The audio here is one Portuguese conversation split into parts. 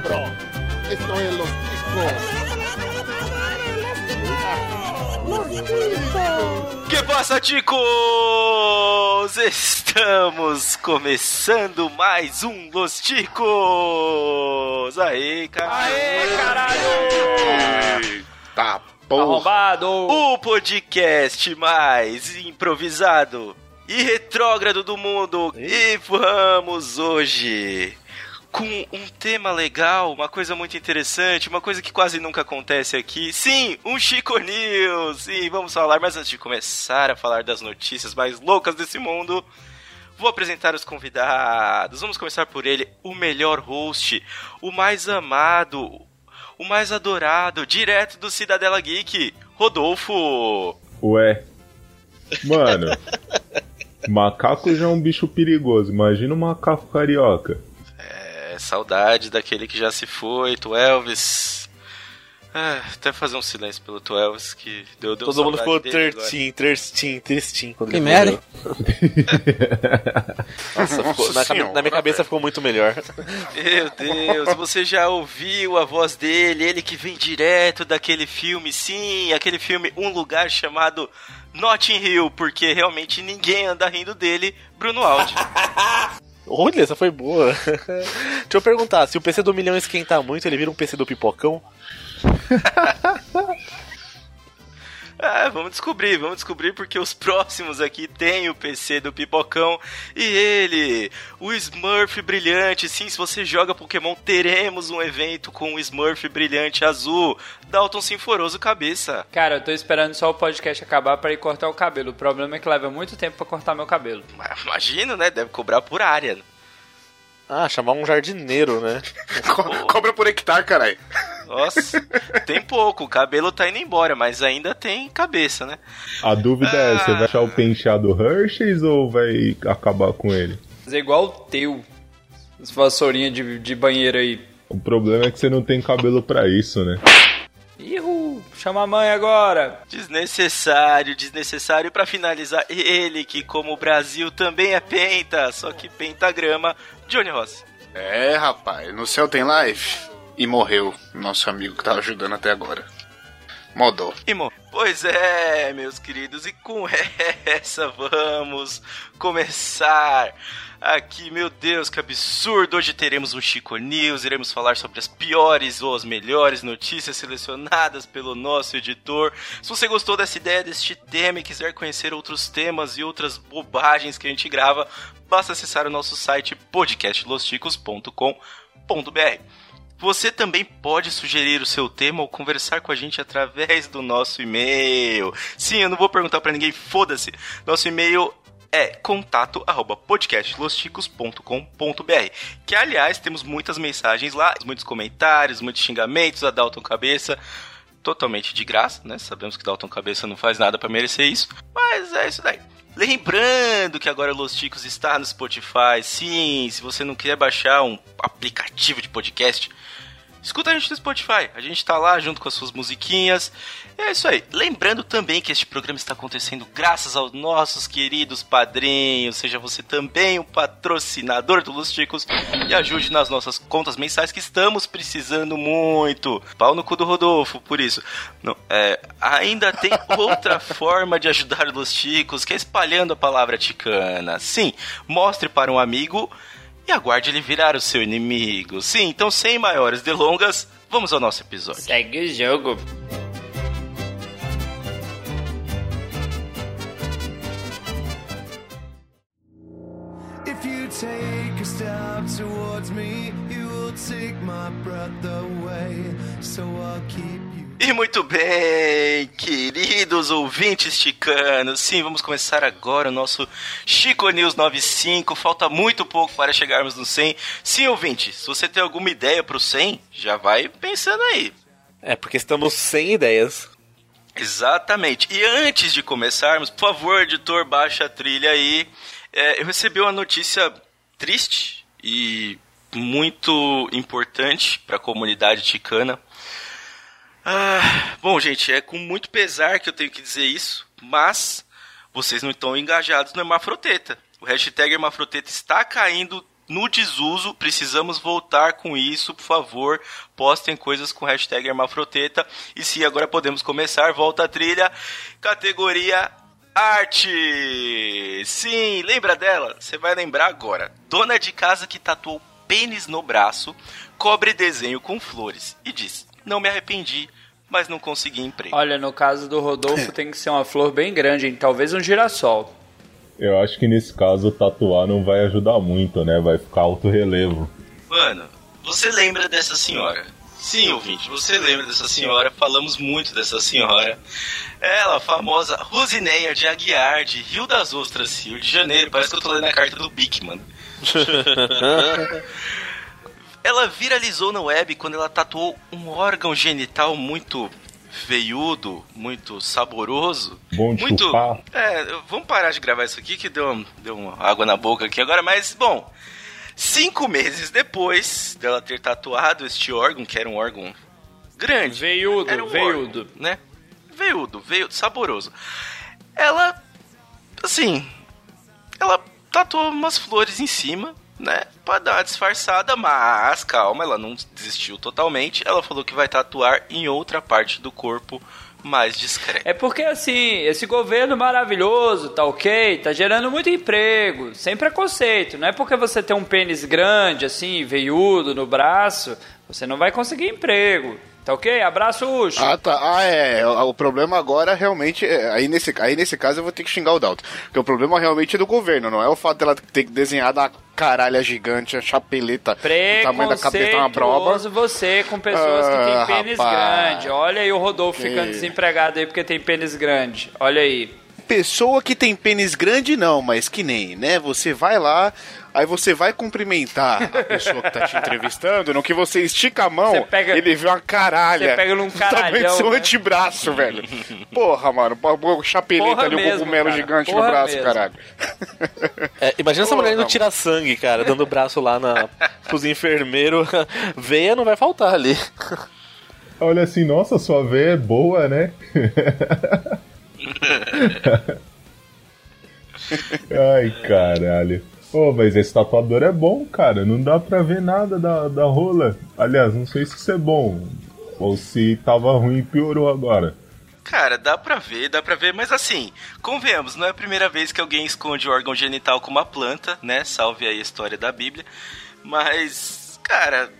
cabrón. Esto es Los Ticos. Que passa, ticos? Estamos começando mais um Los Ticos. Aê, caralho. Aê, caralho. Tá porra. Arrombado. O podcast mais improvisado e retrógrado do mundo. E vamos hoje com um tema legal, uma coisa muito interessante, uma coisa que quase nunca acontece aqui. Sim, um Chico News. Sim, vamos falar, mas antes de começar a falar das notícias mais loucas desse mundo, vou apresentar os convidados. Vamos começar por ele, o melhor host, o mais amado, o mais adorado, direto do Cidadela Geek, Rodolfo. Ué. Mano, macaco já é um bicho perigoso. Imagina um macaco carioca. É, saudade daquele que já se foi, tu Elvis. Ah, até fazer um silêncio pelo tu Elvis que deu, deu Todo mundo ficou tristinho, tristinho, tristinho quando que merda. Nossa, ficou, na, Senhora, na, minha cabeça ficou muito melhor. Meu Deus, você já ouviu a voz dele, ele que vem direto daquele filme, sim, aquele filme Um Lugar Chamado Notting Hill, porque realmente ninguém anda rindo dele, Bruno Aldi. Olha, essa foi boa. Deixa eu perguntar, se o PC do milhão esquentar muito, ele vira um PC do pipocão? Ah, vamos descobrir, vamos descobrir porque os próximos aqui tem o PC do Pipocão e ele, o Smurf brilhante. Sim, se você joga Pokémon, teremos um evento com o Smurf brilhante azul. Dalton Sinforoso cabeça. Cara, eu tô esperando só o podcast acabar para ir cortar o cabelo. O problema é que leva muito tempo para cortar meu cabelo. Imagino, né? Deve cobrar por área. Ah, chamar um jardineiro, né? Co cobra por hectare, caralho. Nossa, tem pouco. O cabelo tá indo embora, mas ainda tem cabeça, né? A dúvida ah. é, você vai achar o penteado Hershey's ou vai acabar com ele? Fazer igual o teu. As vassourinhas de, de banheiro aí. O problema é que você não tem cabelo para isso, né? Ihu, chama a mãe agora. Desnecessário, desnecessário. para finalizar, ele que, como o Brasil, também é penta, só que pentagrama, Johnny Ross. É, rapaz, no céu tem live. E morreu nosso amigo que tava ajudando até agora. Modou. E mo pois é, meus queridos, e com essa vamos começar aqui. Meu Deus, que absurdo! Hoje teremos um Chico News, iremos falar sobre as piores ou as melhores notícias selecionadas pelo nosso editor. Se você gostou dessa ideia, deste tema e quiser conhecer outros temas e outras bobagens que a gente grava, basta acessar o nosso site podcastlosticos.com.br. Você também pode sugerir o seu tema ou conversar com a gente através do nosso e-mail. Sim, eu não vou perguntar para ninguém, foda-se. Nosso e-mail é contato arroba podcastlosticos.com.br que aliás temos muitas mensagens lá, muitos comentários, muitos xingamentos a Dalton Cabeça totalmente de graça, né? Sabemos que Dalton Cabeça não faz nada para merecer isso, mas é isso daí. Lembrando que agora Los Ticos está no Spotify. Sim, se você não quer baixar um aplicativo de podcast, escuta a gente no Spotify. A gente tá lá junto com as suas musiquinhas. É isso aí. Lembrando também que este programa está acontecendo graças aos nossos queridos padrinhos. Seja você também um patrocinador do Los Ticos e ajude nas nossas contas mensais que estamos precisando muito. Pau no cu do Rodolfo, por isso. Não, é, ainda tem outra forma de ajudar os Los Ticos, que é espalhando a palavra ticana. Sim, mostre para um amigo e aguarde ele virar o seu inimigo. Sim, então sem maiores delongas, vamos ao nosso episódio. Segue o jogo. take a step towards me, you will take my breath away. So I'll keep you. E muito bem, queridos ouvintes chicanos, sim, vamos começar agora o nosso Chico News 95. Falta muito pouco para chegarmos no 100. Sim, ouvinte, se você tem alguma ideia para o 100, já vai pensando aí. É, porque estamos sem ideias. Exatamente. E antes de começarmos, por favor, editor, baixa a trilha aí. É, eu recebi uma notícia triste e muito importante para a comunidade ticana. Ah, bom, gente, é com muito pesar que eu tenho que dizer isso, mas vocês não estão engajados no Hermafroteta. O hashtag Hermafroteta está caindo no desuso. Precisamos voltar com isso, por favor. Postem coisas com hashtag Hermafroteta. E sim, agora podemos começar. Volta a trilha. Categoria Arte. Sim, lembra dela? Você vai lembrar agora. Dona de casa que tatuou pênis no braço, cobre desenho com flores e diz: Não me arrependi, mas não consegui emprego. Olha, no caso do Rodolfo tem que ser uma flor bem grande, hein? Talvez um girassol. Eu acho que nesse caso tatuar não vai ajudar muito, né? Vai ficar alto relevo. Mano, você lembra dessa senhora? Sim, ouvinte, você lembra dessa senhora? Falamos muito dessa senhora. Ela, a famosa Rosineia de Aguiar, de Rio das Ostras, Rio de Janeiro. Parece que eu tô lendo a carta do Bic, mano. ela viralizou na web quando ela tatuou um órgão genital muito veiudo, muito saboroso. Bom de muito. chupar. É, vamos parar de gravar isso aqui que deu, deu uma água na boca aqui agora, mas bom. Cinco meses depois dela ter tatuado este órgão, que era um órgão grande. Veiudo, era um veiudo. órgão, né? Veiudo, veiudo, saboroso. Ela, assim, ela tatuou umas flores em cima, né? Pra dar uma disfarçada, mas calma, ela não desistiu totalmente. Ela falou que vai tatuar em outra parte do corpo mais discreta. É porque assim, esse governo maravilhoso, tá ok? Tá gerando muito emprego, sem preconceito. Não é porque você tem um pênis grande, assim, veiudo no braço, você não vai conseguir emprego. Tá ok? Abraço, Ucho. Ah, tá. Ah, é. O, o problema agora realmente. é- aí, nesse, aí nesse caso eu vou ter que xingar o Dalton. Porque o problema realmente é do governo, não é o fato dela ter que desenhar da caralha gigante, a chapeleta do tamanho da cabeça uma broba. Você com pessoas que Ah, têm pênis rapaz. grande. Olha aí o Rodolfo Que- ficando desempregado aí porque tem pênis grande. Olha aí. Pessoa que tem pênis grande, não, mas que nem, né? Você vai lá, aí você vai cumprimentar a pessoa que tá te entrevistando, no que você estica a mão, pega- ele vê uma caralha. Você pega num do tamanho do caralhão, seu né? antebraço, velho. Porra, mano, pô, chapeleta Porra ali, o cogumelo cara. gigante Porra no braço, mesmo. caralho. É, imagina essa mulher indo Porra, tirar sangue, cara, dando o braço lá na, pros enfermeiros. Veia não vai faltar ali. Olha assim, nossa, sua veia é boa, né? Ai, caralho. Ô, mas esse tatuador é bom, cara. Não dá pra ver nada da, da rola. Aliás, não sei se isso é bom. Ou se tava ruim e piorou agora. Cara, dá pra ver, dá pra ver, mas assim, convenhamos, não é a primeira vez que alguém esconde o órgão genital com uma planta, né? Salve aí a história da Bíblia. Mas, cara,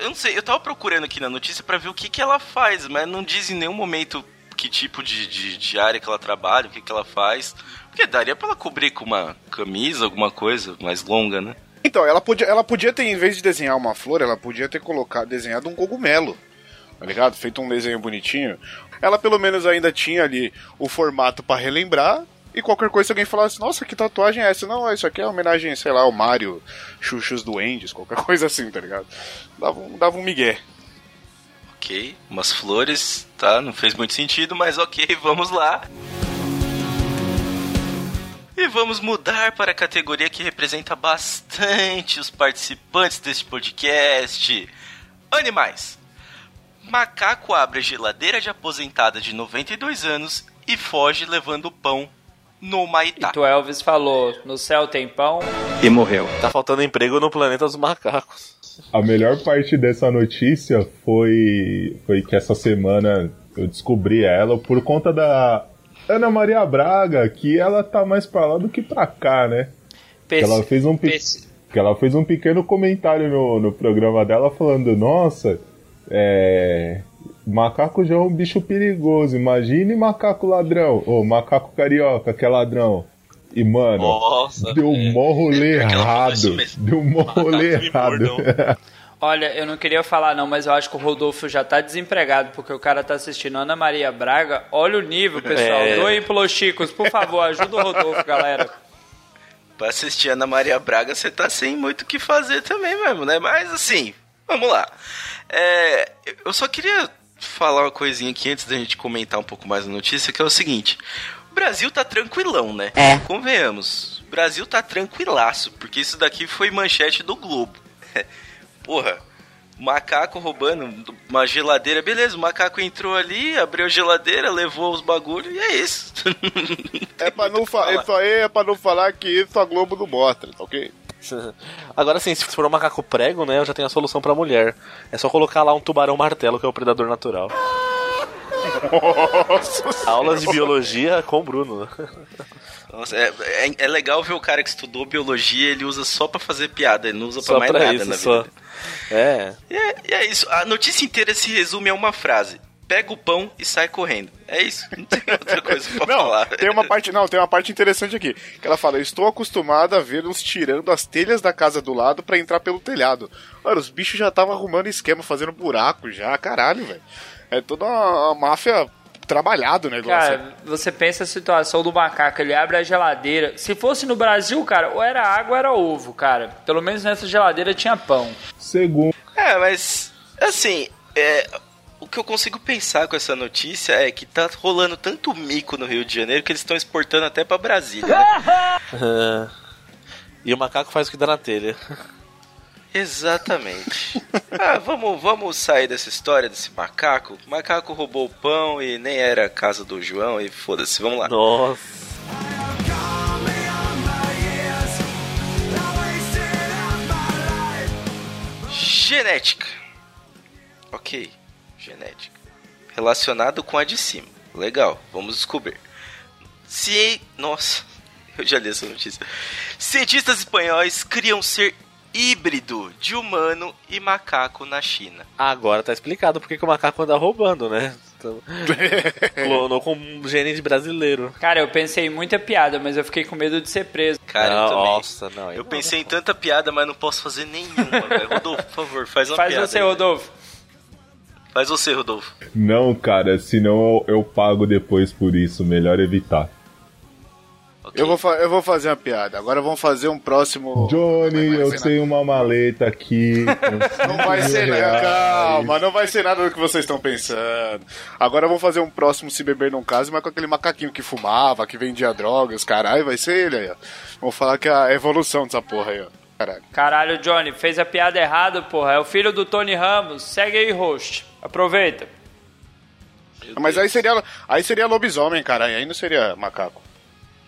eu não sei, eu tava procurando aqui na notícia pra ver o que, que ela faz, mas não diz em nenhum momento que tipo de, de, de área que ela trabalha, o que, que ela faz. Porque daria pra ela cobrir com uma camisa, alguma coisa mais longa, né? Então, ela podia, ela podia ter, em vez de desenhar uma flor, ela podia ter colocado, desenhado um cogumelo. Tá ligado? Feito um desenho bonitinho. Ela pelo menos ainda tinha ali o formato pra relembrar. E qualquer coisa, se alguém falasse, nossa, que tatuagem é essa? Não, isso aqui é homenagem, sei lá, ao Mario, Xuxos Duendes, qualquer coisa assim, tá ligado? Dava um, dava um migué. Ok, umas flores, tá? Não fez muito sentido, mas ok, vamos lá. E vamos mudar para a categoria que representa bastante os participantes deste podcast: Animais. Macaco abre a geladeira de aposentada de 92 anos e foge levando pão no Maitá. Então Elvis falou, no céu tem pão. E morreu. Tá faltando emprego no planeta dos macacos. A melhor parte dessa notícia foi, foi que essa semana eu descobri ela por conta da Ana Maria Braga, que ela tá mais pra lá do que pra cá, né? Que ela fez um, pe- que ela fez um pequeno comentário no, no programa dela falando, nossa, é, macaco já é um bicho perigoso, imagine macaco ladrão, ou macaco carioca que é ladrão. E, mano, Nossa. deu um mó rolê errado. Deu um mó rolê errado. Olha, eu não queria falar não, mas eu acho que o Rodolfo já tá desempregado, porque o cara tá assistindo Ana Maria Braga. Olha o nível, pessoal. É. Doem pros Chicos, por favor, ajuda o Rodolfo, galera. Pra assistir Ana Maria Braga, você tá sem muito o que fazer também mesmo, né? Mas assim, vamos lá. É, eu só queria falar uma coisinha aqui antes da gente comentar um pouco mais a notícia, que é o seguinte. O Brasil tá tranquilão, né? É. Convenhamos. O Brasil tá tranquilaço, porque isso daqui foi manchete do Globo. Porra, macaco roubando uma geladeira. Beleza, o macaco entrou ali, abriu a geladeira, levou os bagulhos e é isso. É pra não falar, isso aí é pra não falar que isso a Globo não mostra, tá ok? Agora sim, se for um macaco prego, né, eu já tenho a solução pra mulher. É só colocar lá um tubarão martelo, que é o predador natural. Aulas de biologia com o Bruno. Nossa, é, é, é legal ver o cara que estudou biologia, ele usa só pra fazer piada, ele não usa pra Só mais pra nada isso, na só. vida. É. E é, e é isso. A notícia inteira se resume a uma frase. Pega o pão e sai correndo. É isso. Não tem outra coisa pra Não, falar. tem uma parte, não, tem uma parte interessante aqui. Que ela fala: "Estou acostumada a ver uns tirando as telhas da casa do lado pra entrar pelo telhado". Mano, os bichos já estavam arrumando esquema, fazendo buraco já, caralho, velho. É toda uma, uma máfia trabalhado o negócio. Cara, você pensa a situação do macaco, ele abre a geladeira. Se fosse no Brasil, cara, ou era água ou era ovo, cara. Pelo menos nessa geladeira tinha pão. Segundo, É, mas assim, é, o que eu consigo pensar com essa notícia é que tá rolando tanto mico no Rio de Janeiro que eles estão exportando até pra Brasília. né? E o macaco faz o que dá na telha. Exatamente. Ah, vamos, vamos sair dessa história desse macaco. O macaco roubou o pão e nem era a casa do João e foda-se, vamos lá. Nossa. Genética. Ok, genética. Relacionado com a de cima. Legal, vamos descobrir. Se. Nossa, eu já li essa notícia. Cientistas espanhóis criam ser híbrido de humano e macaco na China. Agora tá explicado porque que o macaco anda roubando, né? Então, clonou com um gene de brasileiro. Cara, eu pensei em muita piada, mas eu fiquei com medo de ser preso. Cara, eu Não, também. Nossa, não. Eu pensei em tanta piada, mas não posso fazer nenhuma. Rodolfo, por favor, faz uma Faz piada. você, aí. Rodolfo. Faz você, Rodolfo. não, cara, senão eu, eu pago depois por isso. Melhor evitar. Ok. Eu vou, eu vou fazer uma piada. Agora vamos fazer um próximo. Johnny, eu tenho uma maleta aqui. Não vai ser nada, calma, não vai ser nada do que vocês estão pensando. Agora vamos fazer um próximo Se Beber Não Case, mas com aquele macaquinho que fumava, que vendia drogas, caralho, vai ser ele aí, ó. Vamos falar que é a evolução dessa porra aí, ó. Caralho. Caralho, Johnny, fez a piada errada, porra. É o filho do Tony Ramos. Segue aí, host. Aproveita. Meu Mas Deus. aí seria, aí seria lobisomem, caralho, aí não seria macaco.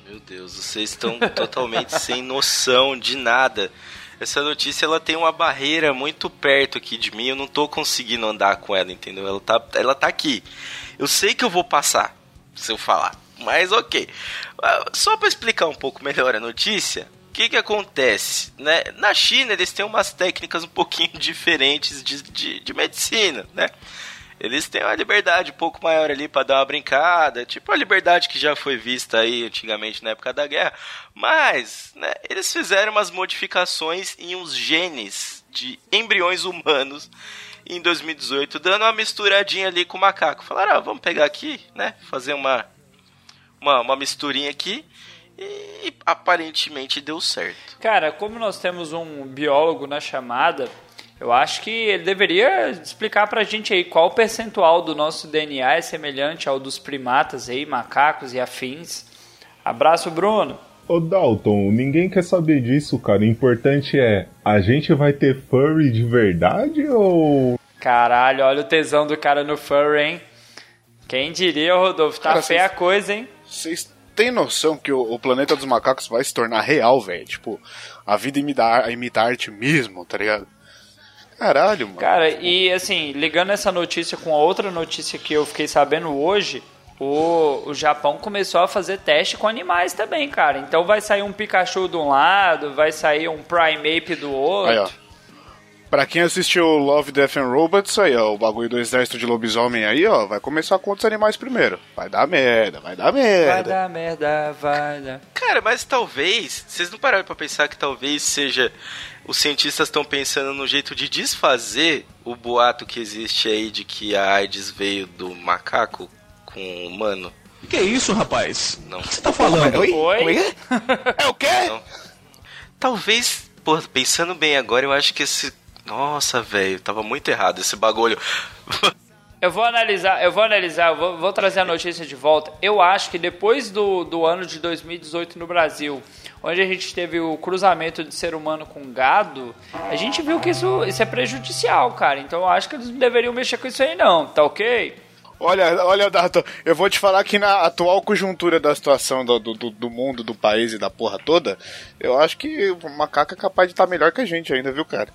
Meu Deus, vocês estão totalmente sem noção de nada. Essa notícia ela tem uma barreira muito perto aqui de mim, eu não tô conseguindo andar com ela, entendeu? Ela tá, ela tá aqui. Eu sei que eu vou passar se eu falar, mas ok. Ah, Só para explicar um pouco melhor a notícia, que que acontece? Né? Na China eles têm umas técnicas um pouquinho diferentes de, de, de medicina, né? Eles têm uma liberdade um pouco maior ali para dar uma brincada, tipo a liberdade que já foi vista aí antigamente na época da guerra. Mas, né, eles fizeram umas modificações em uns genes de embriões humanos em 2018, dando uma misturadinha ali com o macaco. Falaram, ah, vamos pegar aqui, né, fazer uma, uma, uma misturinha aqui. E aparentemente deu certo. Cara, como nós temos um biólogo na chamada, eu acho que ele deveria explicar pra gente aí qual percentual do nosso DNA é semelhante ao dos primatas aí, macacos e afins. Abraço, Bruno. Ô Dalton, ninguém quer saber disso, cara. O importante é, a gente vai ter furry de verdade ou. Caralho, olha o tesão do cara no furry, hein? Quem diria, Rodolfo? Tá Cara, feia a vocês- coisa, hein? Vocês têm noção que o, o planeta dos macacos vai se tornar real, velho? Tipo, a vida imita, imita arte mesmo, tá ligado? Caralho, mano. Cara, e assim, ligando essa notícia com a outra notícia que eu fiquei sabendo hoje, o, o Japão começou a fazer teste com animais também, cara. Então vai sair um Pikachu de um lado, vai sair um Primeape do outro. Aí. Pra quem assistiu Love, Death and Robots, aí, ó, o bagulho do exército de lobisomem aí, ó, vai começar com outros animais primeiro. Vai dar merda, vai dar Vai merda. dar merda, vai dar. Cara, mas talvez, vocês não pararam pra pensar que talvez seja os cientistas estão pensando no jeito de desfazer o boato que existe aí de que a AIDS veio do macaco com o humano? Que isso, rapaz? Não. O que você tá falando? Oi? É o quê? Não. Talvez, pô, pensando bem agora, eu acho que esse nossa, velho, tava muito errado esse bagulho. Eu vou analisar, eu vou analisar, eu vou, vou trazer a notícia de volta. Eu acho que depois do, do ano de 2018 no Brasil, onde a gente teve o cruzamento de ser humano com gado, a gente viu que isso, isso é prejudicial, cara. Então eu acho que eles não deveriam mexer com isso aí não, tá ok? Olha, olha, Dato, eu vou te falar que na atual conjuntura da situação do, do, do- do mundo, do país e da porra toda, eu acho que o macaco é capaz de estar melhor que a gente ainda, viu, cara?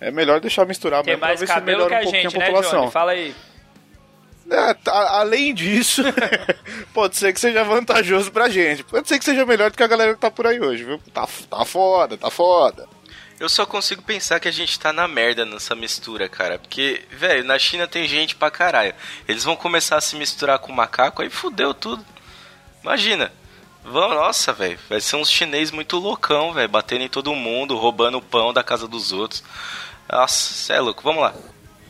É melhor deixar misturar Tem mesmo pra mais ver se cabelo melhora que a um pouquinho gente, a né, população. Johnny? Fala aí. É, tá- além disso, pode ser que seja vantajoso pra gente. Pode ser que seja melhor do que a galera que tá por aí hoje, viu? Tá, tá foda, tá foda. Eu só consigo pensar que a gente tá na merda nessa mistura, cara. Porque, velho, na China tem gente pra caralho. Eles vão começar a se misturar com macaco, aí fudeu tudo. Imagina. Vão, nossa, velho. Vai ser uns chinês muito loucão, velho. Batendo em todo mundo, roubando o pão da casa dos outros. Nossa, cê é louco. Vamos lá.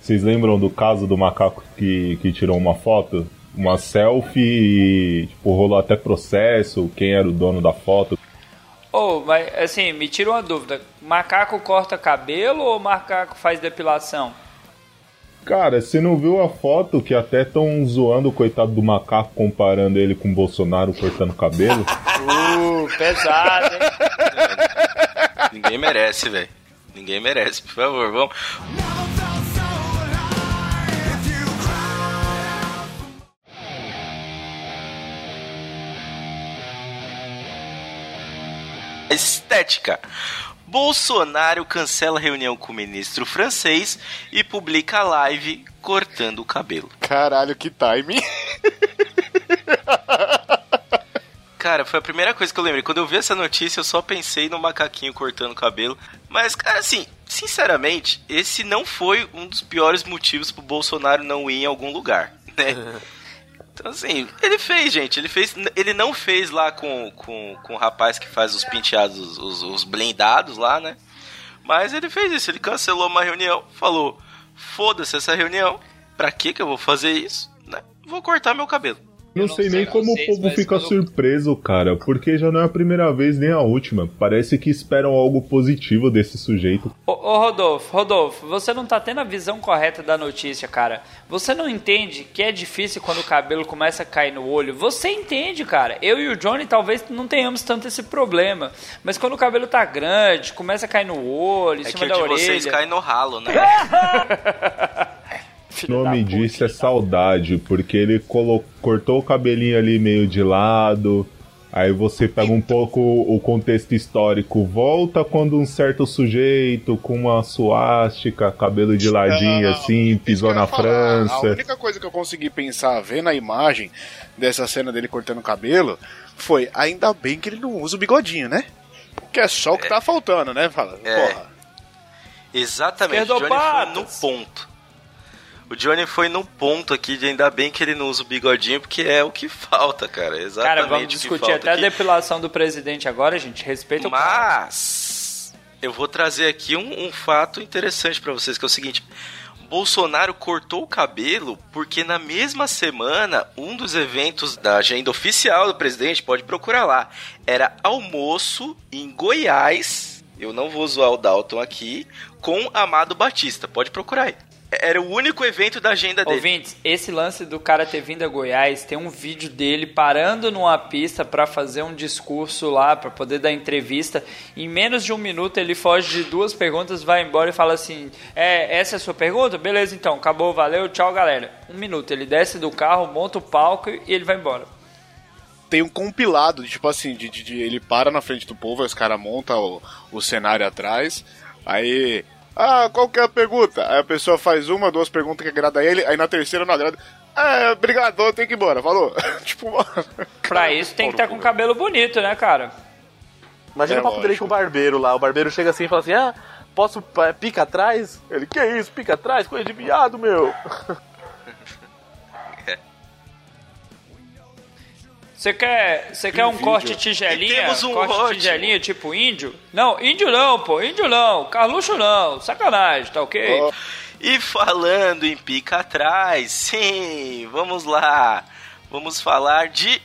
Vocês lembram do caso do macaco que, que tirou uma foto? Uma selfie e tipo, rolou até processo, quem era o dono da foto. Ô, mas assim, me tira uma dúvida. Macaco corta cabelo ou macaco faz depilação? Cara, você não viu a foto que até estão zoando o coitado do macaco comparando ele com o Bolsonaro cortando cabelo? Uh, pesado, hein? Ninguém merece, velho. Ninguém merece, por favor, vamos. Estética. Bolsonaro cancela reunião com o ministro francês e publica live cortando o cabelo. Caralho, que timing. Cara, foi a primeira coisa que eu lembrei. Quando eu vi essa notícia, eu só pensei no macaquinho cortando o cabelo. Mas, cara, assim, sinceramente, esse não foi um dos piores motivos pro Bolsonaro não ir em algum lugar, né? Então, assim, ele fez, gente. Ele fez. Ele não fez lá com, com, com o rapaz que faz os penteados, os, os blindados lá, né? Mas ele fez isso. Ele cancelou uma reunião, falou: foda-se essa reunião. Pra que que eu vou fazer isso? Né? Vou cortar meu cabelo. Não, sei nem como vocês, o povo fica surpreso, cara, porque já não é a primeira vez nem a última. Parece que esperam algo positivo desse sujeito. Ô, ô, Rodolfo, Rodolfo, você não tá tendo a visão correta da notícia, cara. Você não entende que é difícil quando o cabelo começa a cair no olho? Você entende, cara. Eu e o Johnny talvez não tenhamos tanto esse problema. Mas quando o cabelo tá grande, começa a cair no olho, em É cima que o da de orelha. vocês cai no ralo, né? O Filho nome disso é saudade, porque ele cortou o cabelinho ali meio de lado. Aí você pega um pouco o contexto histórico, volta quando um certo sujeito com uma suástica, cabelo de ladinho Não, assim, pisou na falar. A França. única coisa que eu consegui pensar, vendo a imagem dessa cena dele cortando o cabelo, foi ainda bem que ele não usa o bigodinho, né? Que é só o que tá faltando, né? Fala, É. porra. Exatamente, Johnny foi no ponto. O Johnny foi no ponto aqui de ainda bem que ele não usa o bigodinho, porque é o que falta, cara. Exatamente Cara, vamos discutir até a aqui. depilação do presidente agora, gente. Respeita o. Mas eu vou trazer aqui um, um fato interessante pra vocês, que é o seguinte: Bolsonaro cortou o cabelo porque na mesma semana um dos eventos da agenda oficial do presidente, pode procurar lá, era almoço em Goiás. Eu não vou zoar o Dalton aqui com Amado Batista. Pode procurar aí. Era o único evento da agenda dele. Ouvintes, esse lance do cara ter vindo a Goiás, tem um vídeo dele parando numa pista pra fazer um discurso lá, pra poder dar entrevista. Em menos de um minuto ele foge de duas perguntas, vai embora e fala assim: É, essa é a sua pergunta? Beleza, então, acabou, valeu, tchau, galera. Um minuto, ele desce do carro, monta o palco e ele vai embora. Tem um compilado, de, tipo assim, de, de- de- ele para na frente do povo, aí os caras montam o, o cenário atrás, aí. Ah, qual que é a pergunta? Aí a pessoa faz uma, duas perguntas que agrada ele, aí na terceira não agrada. É, obrigado, eu tenho que ir embora, falou. tipo, Pra isso tem que estar com cabelo bonito, né, cara? Imagina É o papo dele com o barbeiro lá. O barbeiro chega assim e fala assim: Ah, posso pa- pica atrás? Ele, que isso? Pica atrás? Coisa de viado, meu. Você quer, você quer um corte E tigelinha? temos um corte ótimo. tigelinha tipo índio? Não, índio não, pô, índio não. Carluxo não, sacanagem, tá ok? Ó. E falando em pica atrás, sim, vamos lá. Vamos falar de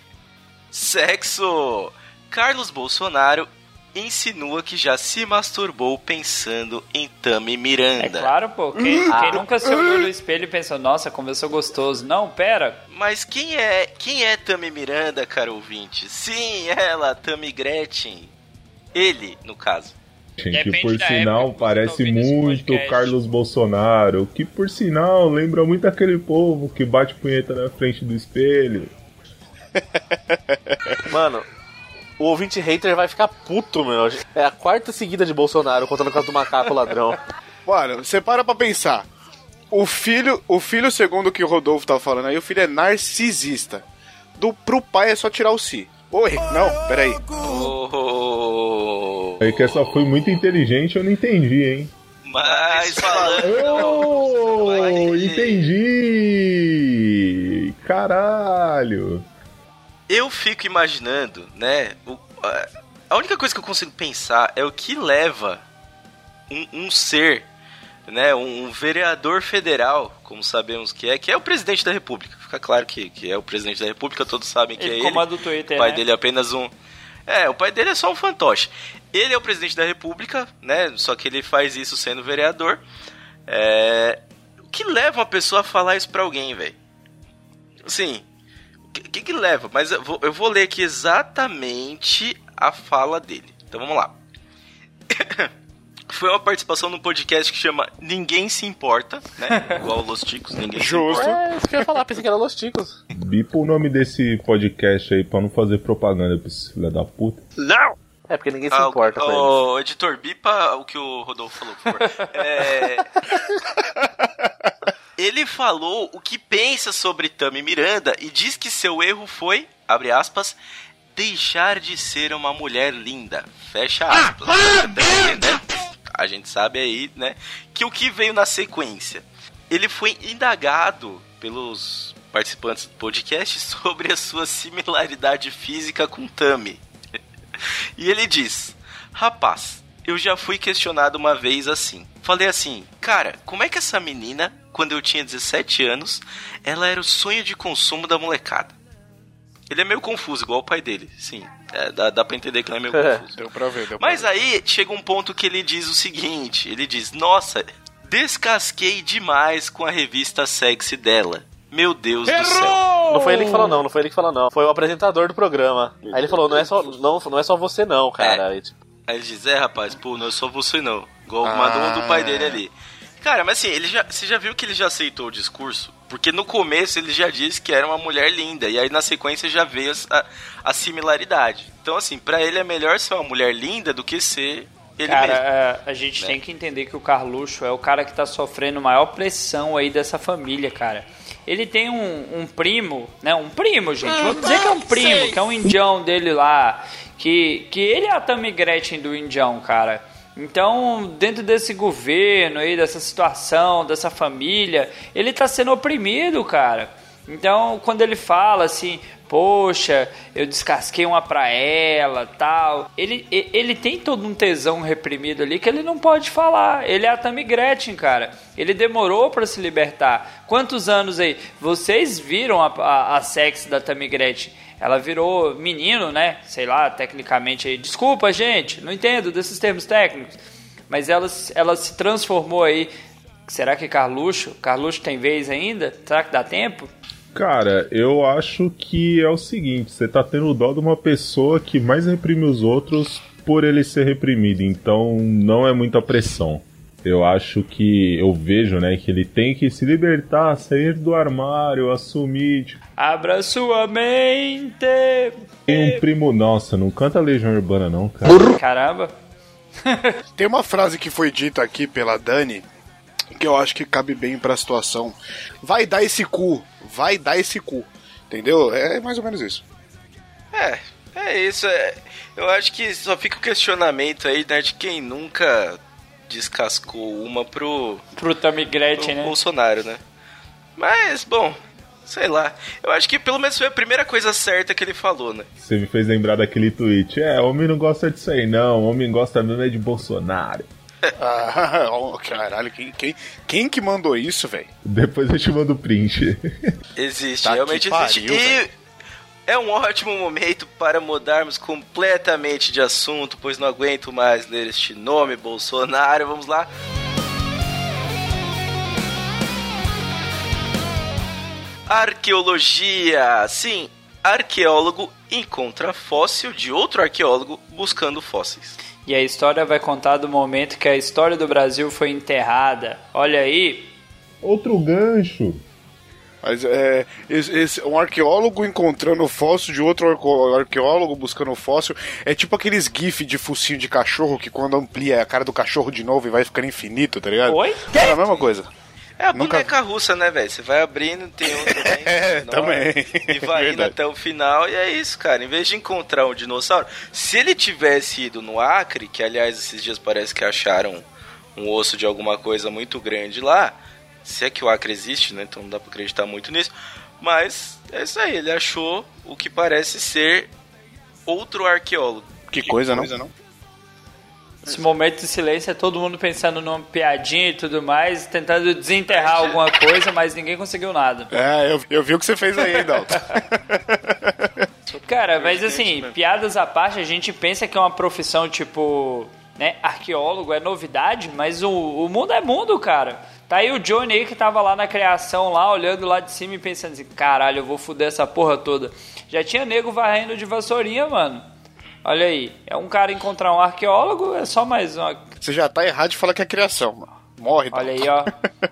sexo. Carlos Bolsonaro insinua que já se masturbou pensando em Tami É Miranda. claro, pô. Quem, quem nunca se olhou no espelho e pensou, nossa, como eu sou gostoso. Não, pera. Mas quem é, quem é Tami Miranda, cara ouvinte? Sim, ela, Tami Gretchen. Ele, no caso. que Depende por sinal parece muito. Carlos Bolsonaro, que por sinal lembra muito aquele povo que bate punheta na frente do espelho. Mano, o ouvinte hater vai ficar puto, meu. É a quarta seguida de Bolsonaro contando o caso do macaco ladrão. Mano, você para pra pensar. O filho, o filho segundo que o Rodolfo tá falando aí, o filho é narcisista. Do, pro pai é só tirar o si. Oi, não, peraí. Oh, Aí que essa foi muito inteligente, eu não entendi, hein? mas falando. Oh, entendi! Caralho! Eu fico imaginando, né? o- a- única coisa que eu consigo pensar é o que leva um, um ser, né? Um, um vereador federal, como sabemos que é, que é o presidente da República. Fica claro que, que é o presidente da República, todos sabem que Ele é ele. comanda o Twitter, O pai né? dele é apenas um. É, o pai dele é só um fantoche. Ele é o presidente da República, né? Só que ele faz isso sendo vereador. É... O que leva uma pessoa a falar isso pra alguém, velho? Assim, que, que que leva? Mas eu vou, eu vou ler aqui exatamente a fala dele. Então vamos lá. Foi uma participação num podcast que chama Ninguém Se Importa, né? Igual Los Ticos, Ninguém Se Justo. Importa. É, isso que eu ia falar, pensei que era Los Ticos. Bipa o nome desse podcast aí pra não fazer propaganda pra esse filho da puta. Não! É, porque ninguém se Ah, importa com ele. o, o editor, bipa o que o Rodolfo falou, por favor. É... Ele falou o que pensa sobre Tami Miranda e diz que seu erro foi, abre aspas, deixar de ser uma mulher linda. Fecha aspas. né? A gente sabe aí, né, que o que veio na sequência. Ele foi indagado pelos participantes do podcast sobre a sua similaridade física com Tami. E ele diz: Rapaz, eu já fui questionado uma vez assim. Falei assim, cara, como é que essa menina, quando eu tinha 17 anos, ela era o sonho de consumo da molecada? Ele é meio confuso, igual o pai dele, sim. É, dá, dá pra entender que ele é meio É. confuso. Deu pra ver, deu pra Mas ver. aí chega um ponto que ele diz o seguinte: ele diz, nossa, descasquei demais com a revista sexy dela. Meu Deus do céu. Não foi ele que falou, não, não foi ele que falou, não. Foi o apresentador do programa. Aí ele falou, não é só, não, não é só você, não, cara. Aí, tipo, Aí ele diz, é rapaz, pô, não é só você não. Igual Ah. mandou um do pai dele ali. Cara, mas assim, ele já, você já viu que ele já aceitou o discurso? Porque no começo ele já disse que era uma mulher linda, e aí na sequência já veio a, a similaridade. Então assim, pra ele é melhor ser uma mulher linda do que ser ele Cara, mesmo. é, a gente né? tem que entender que o Carluxo é o cara que tá sofrendo maior pressão aí dessa família, cara. Ele tem um, um primo, né? Um primo, gente. Vamos dizer que é um primo, que é um indião dele lá. Que, que ele é a Tammy Gretchen do indião, cara. Então, dentro desse governo aí, dessa situação, dessa família, ele tá sendo oprimido, cara. Então, quando ele fala assim, poxa, eu descasquei uma pra ela, tal, ele, ele tem todo um tesão reprimido ali que ele não pode falar. Ele é a Tammy Gretchen, cara. Ele demorou pra se libertar. Quantos anos aí? Vocês viram a, a, a sex da Tammy Gretchen? Ela virou menino, né? Sei lá, tecnicamente aí. Desculpa, gente, não entendo desses termos técnicos. Mas ela, ela se transformou aí. Será que Carluxo? Carluxo tem vez ainda? Será que dá tempo? Cara, eu acho que é o seguinte: você tá tendo dó de uma pessoa que mais reprime os outros por ele ser reprimido, então não é muita pressão. Eu acho que eu vejo, né, que ele tem que se libertar, sair do armário, assumir. Tipo, Abra sua mente. tem um primo. Nossa, não canta Legião Urbana, não, cara. Caramba. Tem uma frase que foi dita aqui pela Dani que eu acho que cabe bem pra situação. Vai dar esse cu, vai dar esse cu. Entendeu? É mais ou menos isso. É, é isso. É, eu acho que só fica o questionamento aí, né, de quem nunca descascou uma pro, Pro Tammy pro Gretchen, né? Bolsonaro, né? Mas, bom, sei lá. Eu acho que pelo menos foi a primeira coisa certa que ele falou, né? Você me fez lembrar daquele tweet. É, homem não gosta disso aí, não. Homem gosta mesmo é de Bolsonaro. Ah, oh, caralho, quem, quem, quem que mandou isso, velho? Depois eu te mando o print. Existe, Tá realmente existe. pariu, e. é um ótimo momento para mudarmos completamente de assunto, pois não aguento mais ler este nome, Bolsonaro. Vamos lá. Arqueologia. Sim, arqueólogo encontra fóssil de outro arqueólogo buscando fósseis. E a história vai contar do momento que a história do Brasil foi enterrada. Olha aí, Outro gancho. Mas é. esse- esse- um arqueólogo encontrando fóssil de outro arqueólogo buscando fóssil. É tipo aqueles gif de focinho de cachorro que quando amplia é a cara do cachorro de novo e vai ficando infinito, tá ligado? Oi? É a mesma coisa. É a Nunca- boneca russa, né, velho? Você vai abrindo, tem outro dentro, É, também. E vai indo até o final, e é isso, cara. Em vez de encontrar um dinossauro, se ele tivesse ido no Acre, que aliás esses dias parece que acharam um osso de alguma coisa muito grande lá, se é que o Acre existe, né? Então não dá pra acreditar muito nisso. Mas é isso aí, ele achou o que parece ser outro arqueólogo. Que, coisa, não? esse momento de silêncio é todo mundo pensando numa piadinha e tudo mais, tentando desenterrar alguma coisa, mas ninguém conseguiu nada. É, eu, eu vi o que você fez aí, Dalton. Cara, mas assim, piadas à parte, a gente pensa que é uma profissão tipo, né, arqueólogo é novidade, mas o, o mundo é mundo, cara. Tá aí o Johnny aí que tava lá na criação, lá, olhando lá de cima e pensando assim, caralho, eu vou fuder essa porra toda. Já tinha nego varrendo de vassourinha, mano. Olha aí, é um cara encontrar um arqueólogo, é só mais uma. Você já tá errado de falar que é criação, mano. Morre, Olha aí, ó.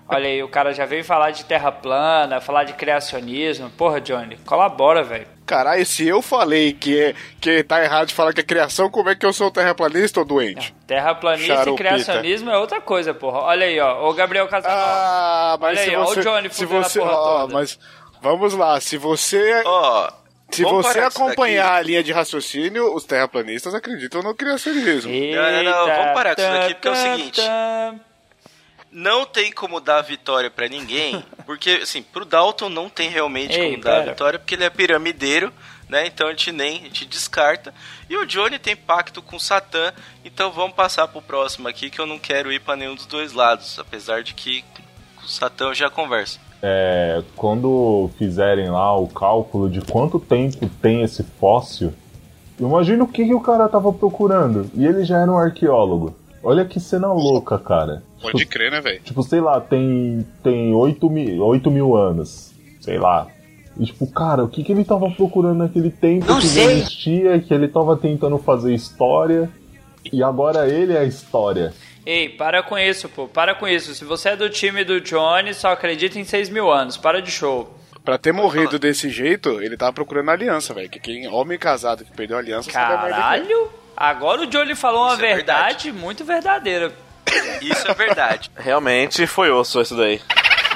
Olha aí, o cara já veio falar de terra plana, falar de criacionismo. Porra, Johnny, colabora, velho. Caralho, se eu falei que, é, que tá errado de falar que é criação, como é que eu sou terraplanista ou doente? Terraplanista e criacionismo é outra coisa, porra. Olha aí, ó. O Gabriel Casanova. Ah, mas Olha se aí, ó, você... o Johnny se você porra ó, toda. mas vamos lá, se você... Ó, Se vamos você acompanhar daqui. a linha de raciocínio, os terraplanistas acreditam no criacionismo. Não, não, não, vamos parar com isso daqui, porque é o seguinte. Não tem como dar vitória pra ninguém, porque assim, pro Dalton não tem realmente Ei, como dar pera. vitória, porque ele é piramideiro, né? Então a gente nem a gente descarta. E o Johnny tem pacto com Satã, então vamos passar pro próximo aqui que eu não quero ir pra nenhum dos dois lados, apesar de que com o Satã eu já converso. É, quando fizerem lá o cálculo de quanto tempo tem esse fóssil, imagina o que, que o cara tava procurando. E ele já era um arqueólogo. Olha que cena louca, cara. Pode crer, né, velho? Tipo, sei lá, tem, tem 8, mil, 8 mil anos. Sei lá. E tipo, cara, o que, que ele tava procurando naquele tempo que não existia, que ele tava tentando fazer história. E agora ele é a história. Ei, para com isso, pô. Para com isso. Se você é do time do Johnny, só acredita em 6 mil anos. Para de show. Pra ter morrido desse jeito, ele tava procurando aliança, velho. Que quem homem casado que perdeu a aliança sabe a merda que é. Caralho! Agora o Johnny falou uma é verdade, muito verdadeira. Isso é verdade. Realmente foi osso isso daí.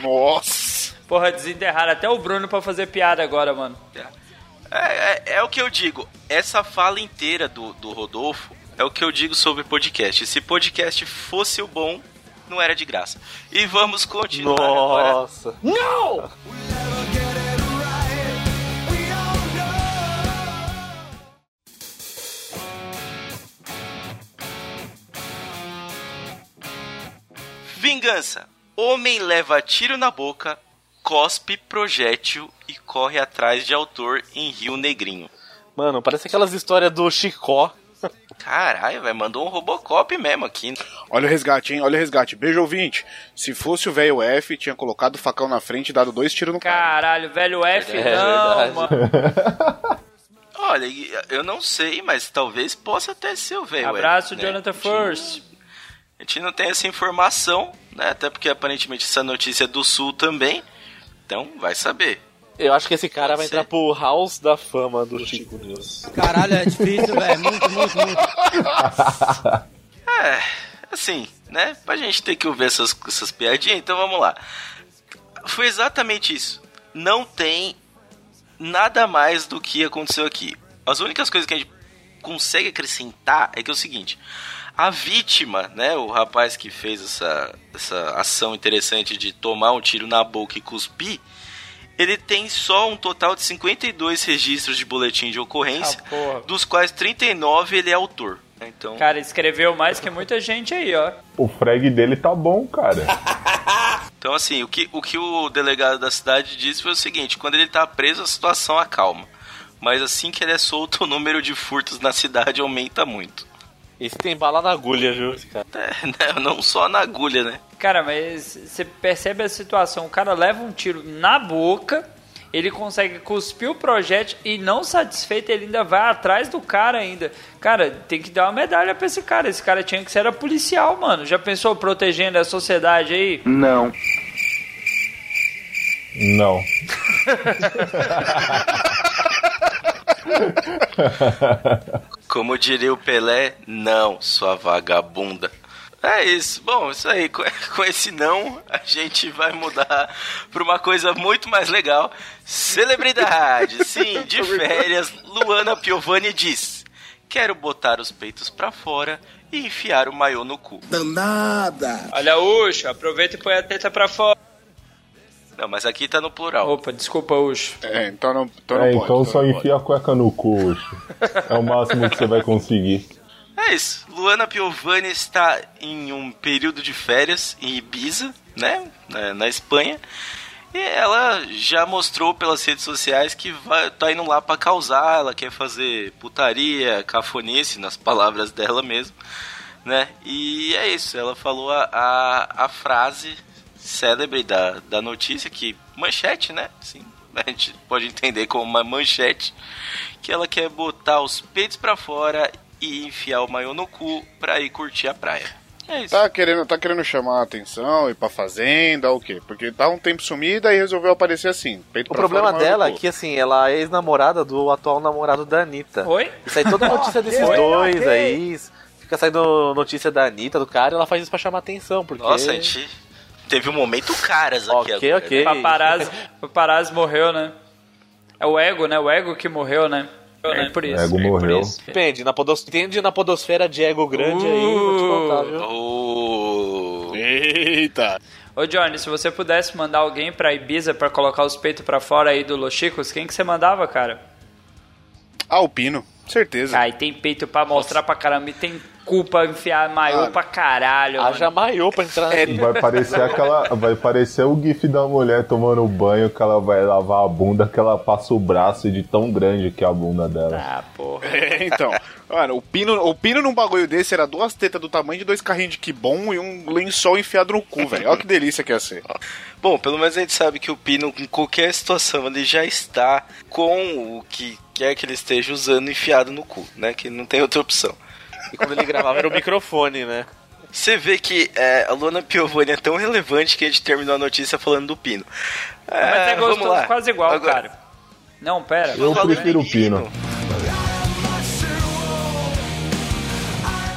Nossa! Porra, desenterraram até o Bruno pra fazer piada agora, mano. É, é, é o que eu digo. Essa fala inteira do, do Rodolfo é o que eu digo sobre podcast. Se podcast fosse o bom, não era de graça. E vamos continuar agora. Nossa. Vingança. Homem leva tiro na boca, cospe projétil e corre atrás de autor em Rio Negrinho. Mano, parece aquelas histórias do Chicó. Caralho, velho, mandou um Robocop mesmo aqui. Olha o resgate, hein? Olha o resgate. Beijo ouvinte. Se fosse o velho F, tinha colocado o facão na frente e dado dois tiros no cara. Caralho, velho F, É não, verdade. mano. Olha, eu não sei, mas talvez possa até ser o velho. Abraço, né? Jonathan First. A gente não tem essa informação, né? Até porque aparentemente essa notícia é do Sul também. Então, vai saber. Eu acho que esse cara Pode vai ser. entrar pro House da Fama do Chico News. Caralho, é difícil, velho. Muito, muito, muito. É, assim, né? Pra gente ter que ouvir essas, essas piadinhas, então vamos lá. Foi exatamente isso. Não tem nada mais do que aconteceu aqui. As únicas coisas que a gente consegue acrescentar é que é o seguinte: a vítima, né, o rapaz que fez essa, essa ação interessante de tomar um tiro na boca e cuspir, ele tem só um total de 52 registros de boletim de ocorrência, Ah, dos quais 39 ele é autor. Então, Cara, escreveu mais que muita gente aí, ó. O frag dele tá bom, cara. Então, assim, o que, o que o delegado da cidade disse foi o seguinte: quando ele tá preso, a situação acalma. Mas assim que ele é solto, o número de furtos na cidade aumenta muito. Esse tem bala na agulha, viu, esse cara? É, né? Não só na agulha, né? Cara, mas você percebe a situação. O cara leva um tiro na boca ele consegue cuspir o projétil e não satisfeito, ele ainda vai atrás do cara ainda. Cara, tem que dar uma medalha pra esse cara. Esse cara tinha que ser policial, mano. Já pensou protegendo a sociedade aí? Não. Como diria o Pelé, não, sua vagabunda. É isso. Bom, isso aí. Com, esse não, a gente vai mudar para uma coisa muito mais legal. Celebridade. Sim, de férias, Luana Piovani diz: Quero botar os peitos pra fora e enfiar o maiô no cu. Olha, Ucho, aproveita e põe a teta pra fora. Não, mas aqui tá no plural. Opa, desculpa, Ucho. É, então não, então não É, pode. então só não pode. enfia a cueca no cu, Ucho. É o máximo que você vai conseguir. É isso. Luana Piovani está em um período de férias em Ibiza, né? Na, na Espanha. E ela já mostrou pelas redes sociais que vai, tá indo lá pra causar. Ela quer fazer putaria, cafonice, nas palavras dela mesmo, né? E é isso. Ela falou a, a, a frase célebre da, da notícia, que manchete, né? Sim, a gente pode entender como uma manchete, que ela quer botar os peitos pra fora e enfiar o maiô no cu pra ir curtir a praia. É isso. Tá querendo, tá querendo chamar a atenção, ir pra fazenda, o quê? Porque tá um tempo sumida e resolveu aparecer assim. Peito O problema fora, dela é que, assim, ela é ex-namorada do atual namorado da Anitta. Oi? Isso aí toda notícia desses dois aí. Fica saindo notícia da Anitta, do cara, e ela faz isso pra chamar atenção, porque... Nossa, a gente teve um momento caras aqui Ok, agora. ok. Paparazzi, paparazzi morreu, né? É o ego, né? O ego que morreu, né? É por isso. Ego é morreu. isso. Depende, na podos... entende na podosfera de ego grande aí, vou te contar, viu? Oh. Eita! Ô Johnny, se você pudesse mandar alguém pra Ibiza pra colocar os peitos pra fora aí do Los Chicos, quem que você mandava, cara? Alpino, certeza. Aí tem peito pra mostrar pra caramba e tem cu pra enfiar maiô Ah, pra caralho. mano. Haja maiô pra entrar É, na Vai parecer aquela. Vai parecer o gif da mulher tomando banho que ela vai lavar a bunda, que ela passa o braço de tão grande que é a bunda dela. Ah, porra. É, então. Mano, o pino, o pino num bagulho desse era duas tetas do tamanho de dois carrinhos de kibon e um lençol enfiado no cu, velho. Olha que delícia que ia ser. Bom, pelo menos a gente sabe que o Pino, em qualquer situação, ele já está com o que quer que ele esteja usando enfiado no cu, né? Que não tem outra opção. E quando ele gravava era o microfone, né? Você vê que é, a Luana Piovani é tão relevante que a gente terminou a notícia falando do Pino. Mas é vamos gostoso lá. quase igual, Agora- cara. Não, pera. Eu prefiro o Pino.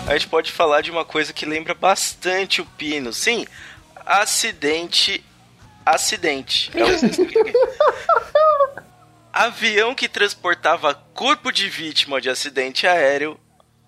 A gente pode falar de uma coisa que lembra bastante o Pino. Sim, acidente. Acidente. É um- Avião que transportava corpo de vítima de acidente aéreo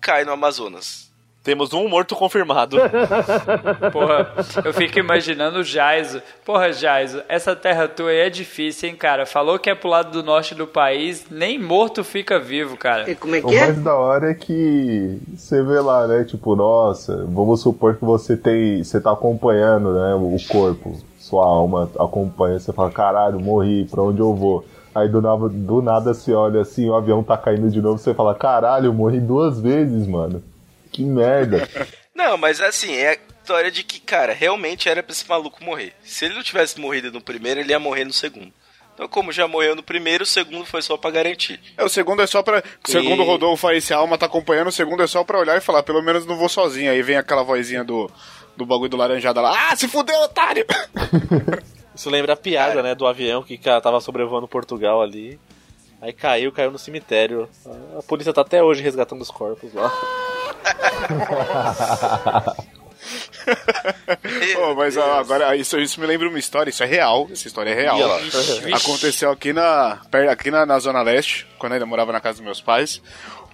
cai no Amazonas. Temos um morto confirmado. Porra, eu fico imaginando o Jaiso. Porra, Jaiso, essa terra tua aí é difícil, hein, cara? Falou que é pro lado do norte do país, nem morto fica vivo, cara. O mais da hora é que você vê lá, né? Tipo, nossa, vamos supor que você tem. Você tá acompanhando, né? O corpo. Sua alma acompanha, você fala, caralho, morri, pra onde eu vou? Aí do nada, do nada você olha assim, o avião tá caindo de novo, você fala, caralho, morri duas vezes, mano. Que merda. Não, mas assim, é a história de que, cara, realmente era pra esse maluco morrer. Se ele não tivesse morrido no primeiro, ele ia morrer no segundo. Então, como já morreu no primeiro, o segundo foi só pra garantir. É, o segundo é só pra. O segundo E- Rodolfo aí, se a alma tá acompanhando, o segundo é só pra olhar e falar, pelo menos não vou sozinho. Aí vem aquela vozinha do, do bagulho do laranjada lá. Ah, se fudeu, otário! Isso lembra a piada, né, do avião que tava sobrevoando Portugal ali. Aí caiu, caiu no cemitério. A polícia tá até hoje resgatando os corpos lá. Pô, mas ó, agora isso, isso me lembra uma história, isso é real, essa história é real. Vixe. Aconteceu aqui na, aqui na, na Zona Leste, quando eu ainda morava na casa dos meus pais.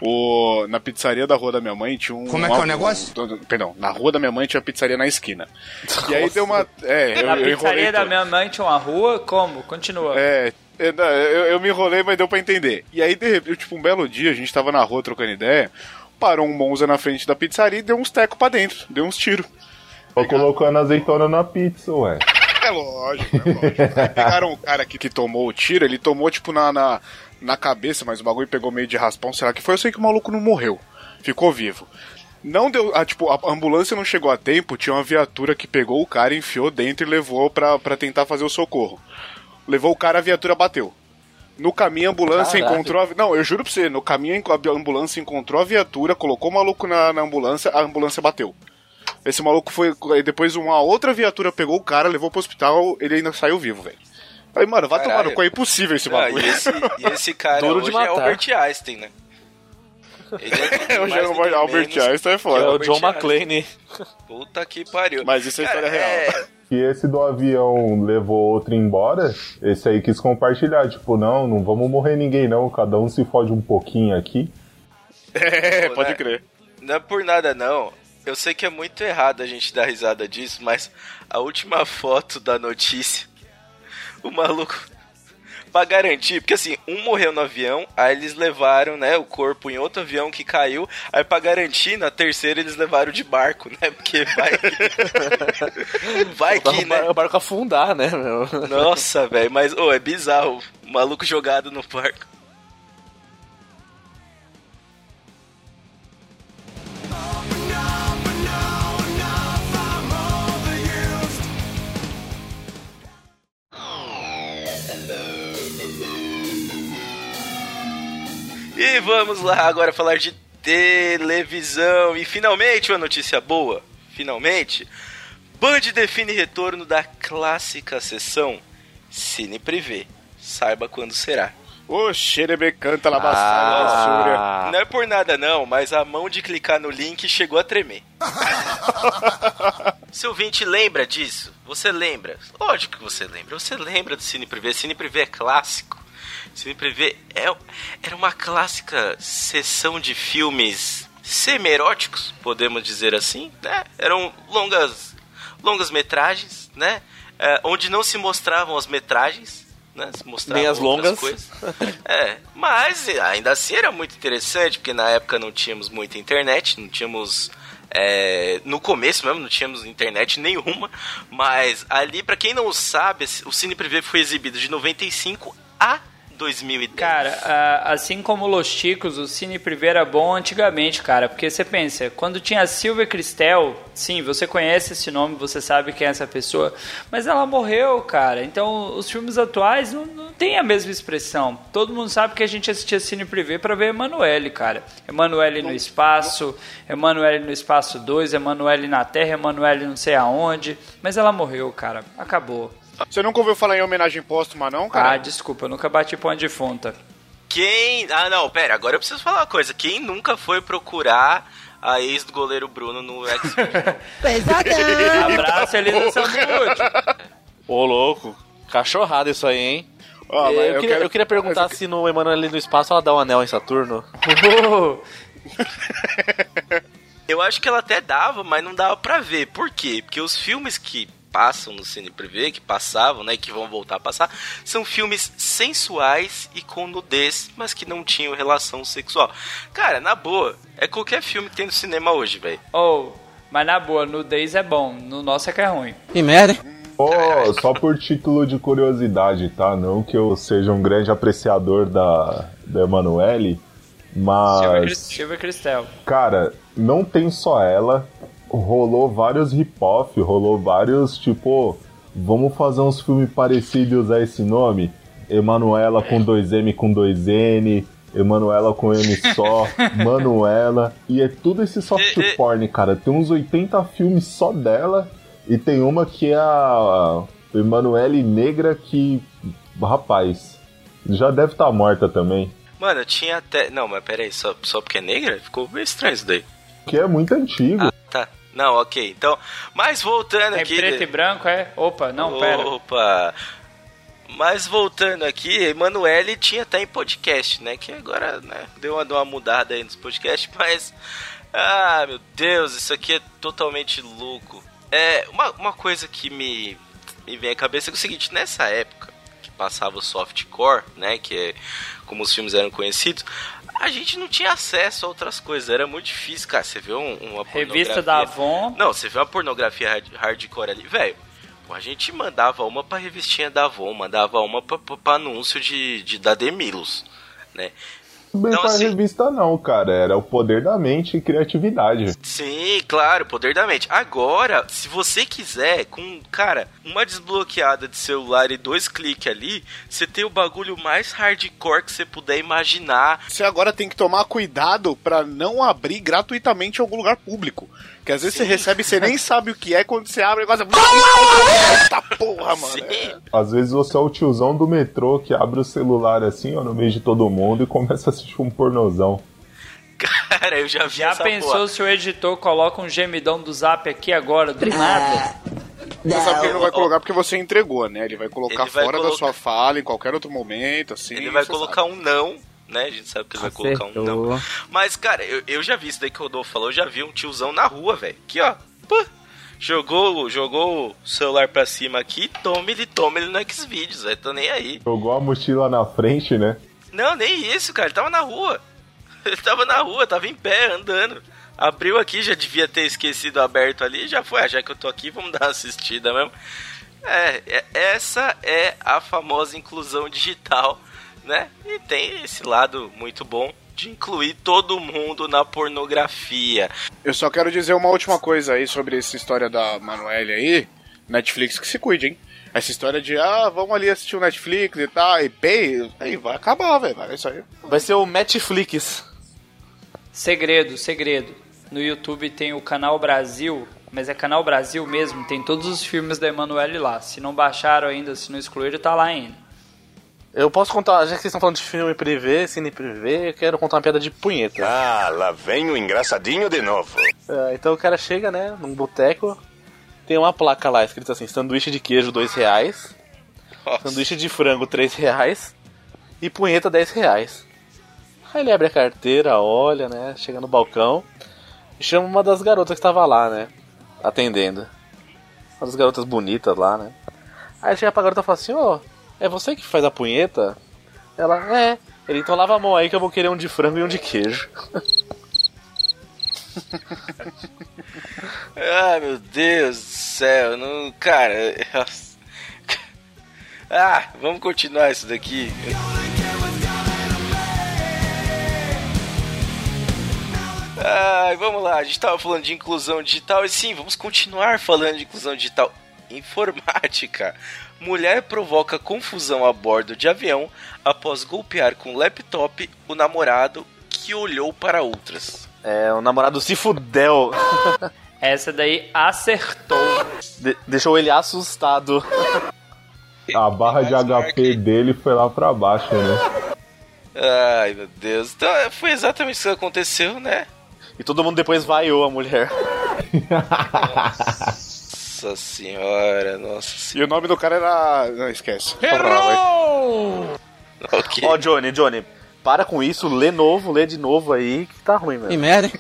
O, na pizzaria da rua da minha mãe tinha um. Como é que é o um- negócio? um- perdão, na rua da minha mãe tinha uma pizzaria na esquina. E aí deu uma. É, eu, Na eu pizzaria da todo. minha mãe tinha uma rua? Como? Continua. É, eu, não, eu, eu me enrolei, mas deu pra entender. E aí, de repente, tipo, um belo dia, a gente tava na rua trocando ideia, parou um Monza na frente da pizzaria e deu uns tecos pra dentro, deu uns tiros. Tô colocando azeitona na pizza, ué. É lógico, é lógico. Aí pegaram o cara que, que tomou o tiro, ele tomou, tipo, na, na, na cabeça, mas o bagulho pegou meio de raspão, sei lá que foi. Eu sei que o maluco não morreu, ficou vivo. Não deu. Ah, tipo, a ambulância não chegou a tempo, tinha uma viatura que pegou o cara, enfiou dentro e levou pra, pra tentar fazer o socorro. Levou o cara, a viatura bateu. No caminho, a ambulância Caralho. encontrou. A... Não, eu juro pra você, no caminho a ambulância encontrou a viatura, colocou o maluco na, na ambulância, a ambulância bateu. Esse maluco foi. Depois uma outra viatura pegou o cara, levou pro hospital, ele ainda saiu vivo, velho. Aí, mano, vai tomar no cu, é impossível esse Ah, bagulho. e, esse, e esse cara Duro de hoje é matar. Albert Einstein, né? Ele é Eu já mais não ninguém Albert menos Einstein é que foda. É o Albert John. McClane. Puta que pariu. Mas isso é história Cara, real. E esse do avião levou outro embora, esse aí quis compartilhar. Tipo, não, não vamos morrer ninguém não, cada um se fode um pouquinho aqui. É, Pô, pode né? crer. Não é por nada, não. Eu sei que é muito errado a gente dar risada disso, mas a última foto da notícia, o maluco, pra garantir, porque assim, um morreu no avião, aí eles levaram, né, o corpo em outro avião que caiu, aí pra garantir, na terceira eles levaram de barco, né, porque vai que... vai que, né? o barco afundar, né, meu? Nossa, velho, mas, ô, é bizarro, o maluco jogado no barco. E vamos lá agora falar de televisão. E finalmente uma notícia boa. Finalmente. Band define retorno da clássica sessão Cine Privé. Saiba quando será. Ô, xerebe canta Súria. Ah, Não é por nada não, mas a mão de clicar no link chegou a tremer. Seu ouvinte lembra disso? Você lembra? Lógico que você lembra. Você lembra do Cine Privé. Cine Privé é clássico. Cine Privé é, era uma clássica sessão de filmes semi-eróticos, podemos dizer assim, né? Eram longas, longas metragens, né? É, onde não se mostravam as metragens, né? Se mostravam Nem as longas. coisas. É, mas ainda assim era muito interessante, porque na época não tínhamos muita internet, não tínhamos. é, no começo mesmo não tínhamos internet nenhuma, mas ali, pra quem não sabe, o Cine Privé foi exibido de 95 a 2010. Cara, assim como Los Chicos, o Cine Privé era bom antigamente, cara. Porque você pensa, quando tinha a Silvia Cristel, sim, você conhece esse nome, você sabe quem é essa pessoa, mas ela morreu, cara. Então, os filmes atuais não, não tem a mesma expressão. Todo mundo sabe que a gente assistia Cine Privé pra ver Emanuele, cara. Emanuele no espaço, Emanuele no espaço 2, Emanuele na Terra, Emanuele não sei aonde. Mas ela morreu, cara. Acabou. Você nunca ouviu falar em homenagem póstuma, não, Ah, cara? desculpa, eu nunca bati pão de fonta. Quem. Ah, não, pera, agora eu preciso falar uma coisa. Quem nunca foi procurar a ex do goleiro Bruno no X? Abraço, Elisa Sambude. Ô, louco. Cachorrada isso aí, hein? Ó, mas eu, eu queria, quero- eu queria perguntar se no Emanuele ali no espaço ela dá um anel em Saturno. Oh, Eu acho que ela até dava, mas não dava pra ver. Por quê? Porque os filmes que passam no Cine Privé, que passavam, né, que vão voltar a passar, são filmes sensuais e com nudez, mas que não tinham relação sexual. Cara, na boa, é qualquer filme que tem no cinema hoje, velho. oh, mas na boa, nudez é bom, no nosso é que é ruim. Que merda. Pô, só por título de curiosidade, tá? Não que eu seja um grande apreciador da, da Emanuele, mas, Silvia Cristel. cara, não tem só ela. Rolou vários hip-hop, rolou vários, tipo, vamos fazer uns filmes parecidos a esse nome? Emanuela com 2M com 2N, Emanuela com M só, Manuela. E é tudo esse soft porn, cara. Tem uns 80 filmes só dela. E tem uma que é a Emanuele Negra que. Rapaz, já deve estar morta também. Mano, tinha até. Não, mas pera aí, só, só porque é negra? Ficou meio estranho isso daí. Que é muito antigo. Ah, tá. Não, ok. Então, mas voltando É aqui. preto e branco, é? Opa, não, pera. Opa! Mas voltando aqui, Emanuele tinha até em podcast, né? Que agora né, deu, uma, deu uma mudada aí nos podcasts, mas. Ah, meu Deus, isso aqui é totalmente louco. É, uma, uma coisa que me, me vem à cabeça é o seguinte: nessa época que passava o softcore, né? Que é como os filmes eram conhecidos. A gente não tinha acesso a outras coisas, era muito difícil, cara. Você vê um, uma Revista pornografia- da Avon. não, você vê uma pornografia hard- hardcore ali, velho. A gente mandava uma pra revistinha da Avon, mandava uma pra, pra- pra anúncio de, de da Demilos, né? Bem Então, pra assim- revista não, cara. Era o poder da mente e criatividade. Sim, claro, poder da mente. Agora, se você quiser, com, cara, uma desbloqueada de celular e dois cliques ali, você tem o bagulho mais hardcore que você puder imaginar. Você agora tem que tomar cuidado pra não abrir gratuitamente em algum lugar público. Que às vezes você recebe e você nem sabe o que é, quando você abre o negócio. Eita porra, mano. Sim. Às vezes você é o tiozão do metrô que abre o celular assim, ó, no meio de todo mundo e começa a assistir um pornozão. Cara, eu já vi Já essa pensou porra. se o editor coloca um gemidão do zap aqui agora, do nada? Você sabe que ele não vai colocar porque você entregou, né? Ele vai colocar Ele vai fora da colocar- sua fala em qualquer outro momento, assim. Ele vai colocar um não, né? A gente sabe que ele vai colocar um não. Acertou. Mas, cara, eu, eu já vi isso daí que o Rodolfo falou, eu já vi um tiozão na rua, velho. Aqui, ó. Pô, jogou, jogou o celular pra cima aqui, tome ele, tome ele no Xvideos, velho. Tô nem aí. Jogou a mochila na frente, né? Não, nem isso, cara. Ele tava na rua. Ele tava na rua, tava em pé, andando. Abriu aqui, já devia ter esquecido aberto ali, já foi. Ah, já que eu tô aqui, vamos dar uma assistida mesmo. É, é- essa é a famosa inclusão digital, né? E tem esse lado muito bom de incluir todo mundo na pornografia. Eu só quero dizer uma última coisa aí sobre essa história da Manuele aí. Netflix que se cuide, hein? Essa história de, ah, vamos ali assistir o Netflix e tal, e pay, aí vai acabar, velho. Vai isso aí. Vai ser o Netflix. Segredo, segredo. No YouTube tem o Canal Brasil, mas é Canal Brasil mesmo, tem todos os filmes da Emanuele lá. Se não baixaram ainda, se não excluíram, tá lá ainda. Eu posso contar, já que vocês estão falando de filme privê, cine privê, eu quero contar uma piada de punheta. Ah, lá vem o engraçadinho de novo. É, então o cara chega, né, num boteco, tem uma placa lá escrita assim, sanduíche de queijo dois reais, Nossa. sanduíche de frango três reais e punheta 10 reais. Aí ele abre a carteira, olha, né, chega no balcão chama uma das garotas que estava lá, né, atendendo. Uma das garotas bonitas lá, né. Aí chega pra garota e fala assim, ô, é você que faz a punheta? Ela, é. Ele, então lava a mão aí que eu vou querer um de frango e um de queijo. Ai, meu Deus do céu, não, cara. Ah, vamos continuar isso daqui. Ai, vamos lá, a gente tava falando de inclusão digital e sim, vamos continuar falando de inclusão digital. Informática. Mulher provoca confusão a bordo de avião após golpear com laptop o namorado que olhou para outras. É, o namorado se fudeu. Essa daí acertou. De- deixou ele assustado. A barra de. HP dele foi lá pra baixo, né? Ai, meu Deus. Então, é, foi exatamente isso que aconteceu, né? E todo mundo depois vaiou a mulher. Nossa senhora, nossa E senhora. o nome do cara era. Não, esquece. Só pra lá, vai. Ok. Ó, Johnny, Johnny, para com isso, lê novo, lê de novo aí, que tá ruim, Que velho. merda, hein?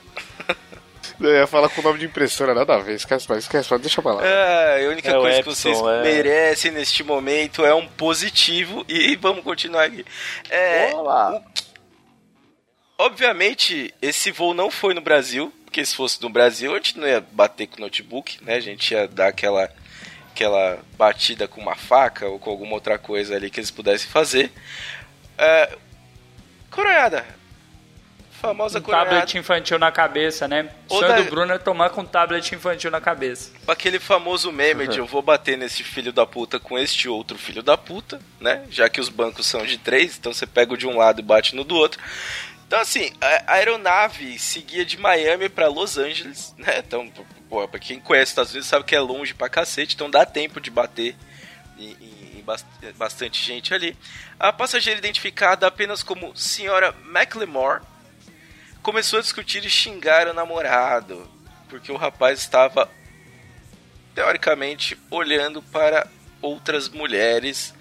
Eu ia falar com o nome de impressora, nada a ver. Esquece, mas esquece, mas deixa pra lá. Ah, a única É coisa Epson, que vocês é. merecem neste momento é um positivo e vamos continuar aqui. É, Olá. Obviamente, esse voo não foi no Brasil, porque se fosse no Brasil a gente não ia bater com o notebook, né? A gente ia dar aquela, aquela batida com uma faca ou com alguma outra coisa ali que eles pudessem fazer. É, coronhada. Famosa Um coronhada. tablet infantil na cabeça, né? O sonho da- do Bruno é tomar com um tablet infantil na cabeça. Aquele famoso meme de eu vou bater nesse filho da puta com este outro filho da puta, né? Já que os bancos são de três, então você pega o de um lado e bate no do outro. Então, assim, a aeronave seguia de Miami pra Los Angeles, né? Então, pô, pra quem conhece os Estados Unidos sabe que é longe pra cacete, então dá tempo de bater em, em- em bas- bastante gente ali. A passageira identificada apenas como Senhora McLemore começou a discutir e xingar o namorado, porque o rapaz estava teoricamente olhando para outras mulheres.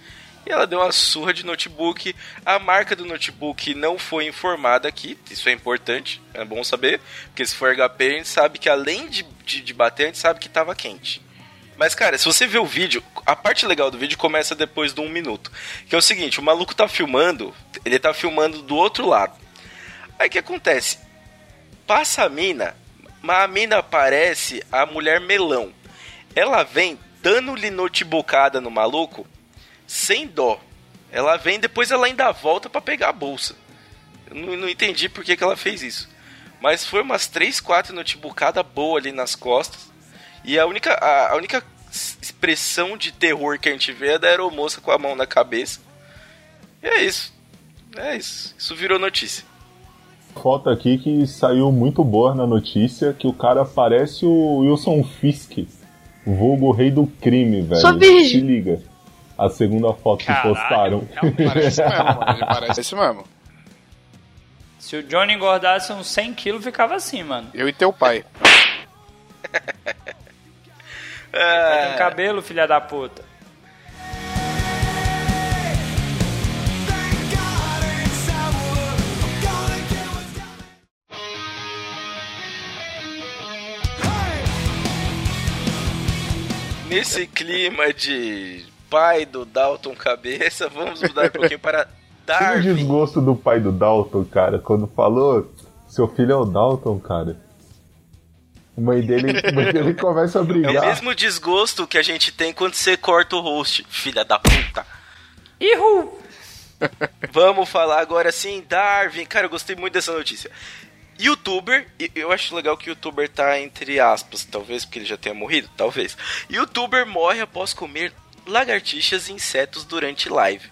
E ela deu uma surra de notebook. A marca do notebook não foi informada aqui. Isso é importante, é bom saber. Porque se for HP, a gente sabe que além de, de, de bater, a gente sabe que estava quente. Mas, cara, se você ver o vídeo, a parte legal do vídeo começa depois de um minuto. Que é o seguinte, o maluco tá filmando, ele tá filmando do outro lado. Aí o que acontece? Passa a mina, mas a mina aparece a mulher melão. Ela vem dando-lhe notebookada no maluco sem dó. Ela vem, depois ela ainda volta pra pegar a bolsa. Eu não, não entendi por que, que ela fez isso. Mas foi umas 3, 4 notebookada boa ali nas costas. E a única, a, a única expressão de terror que a gente vê é da aeromoça com a mão na cabeça. E é isso. É isso. Isso virou notícia. Foto aqui que saiu muito boa na notícia, que o cara parece o Wilson Fisk, vulgo rei do crime, velho. Sou virgem. Se liga. A segunda foto Caralho, que postaram. Parece mesmo, mano. Ele parece mesmo. Se o Johnny engordasse uns 100 quilos, ficava assim, mano. Eu e teu pai. Tá com cabelo, filha da puta. Nesse clima de pai do Dalton Cabeça, vamos mudar um pouquinho para Que Darwin. desgosto do pai do Dalton, cara, quando falou seu filho é o Dalton, cara. A mãe dele, a mãe dele começa a É o brigar. mesmo desgosto que a gente tem quando você corta o host, filha da puta. Ihu! Vamos falar agora sim, Darwin. Cara, eu gostei muito dessa notícia. Youtuber, e eu acho legal que o youtuber tá entre aspas, talvez porque ele já tenha morrido, talvez. Youtuber morre após comer lagartixas e insetos durante live.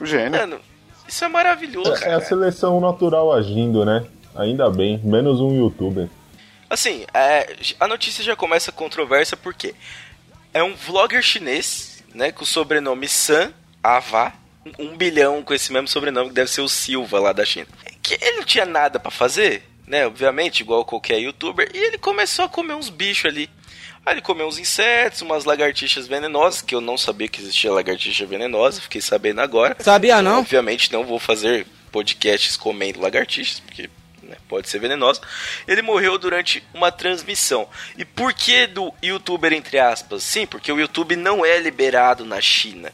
Gênio. Mano, isso é maravilhoso. É a cara. seleção natural agindo, né? Ainda bem, menos um youtuber. Assim, é, a notícia já começa controversa porque é um vlogger chinês, né, com o sobrenome San Ava, um, um bilhão com esse mesmo sobrenome que deve ser o Silva lá da China. Que ele não tinha nada pra fazer, né, obviamente, igual qualquer youtuber, e ele começou a comer uns bichos ali. Aí ele comeu uns insetos, umas lagartixas venenosas, que eu não sabia que existia lagartixa venenosa, fiquei sabendo agora. Sabia não? Obviamente não vou fazer podcasts comendo lagartixas, porque né, pode ser venenosa. Ele morreu durante uma transmissão. E por que do youtuber entre aspas? Sim, porque o YouTube não é liberado na China.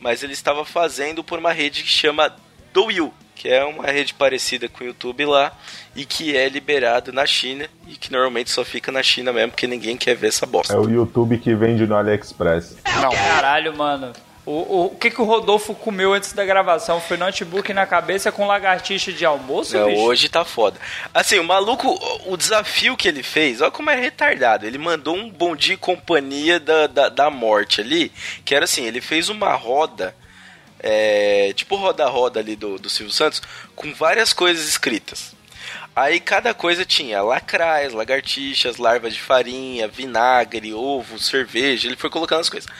Mas ele estava fazendo por uma rede que chama Douyu, que é uma rede parecida com o YouTube lá e que é liberado na China e que normalmente só fica na China mesmo, porque ninguém quer ver essa bosta. É o YouTube que vende no AliExpress. Não, Caralho, mano. O, o, o que, que o Rodolfo comeu antes da gravação? Foi notebook na cabeça com lagartixa de almoço, Não, bicho? hoje tá foda. Assim, o maluco, o- o desafio que ele fez, olha como é retardado. Ele mandou um bom dia e companhia da, da, da morte ali, que era assim, ele fez uma roda, é, tipo roda-roda ali do, do Silvio Santos, com várias coisas escritas. Aí cada coisa tinha lacrais, lagartixas, larvas de farinha, vinagre, ovo, cerveja. Ele foi colocando as coisas.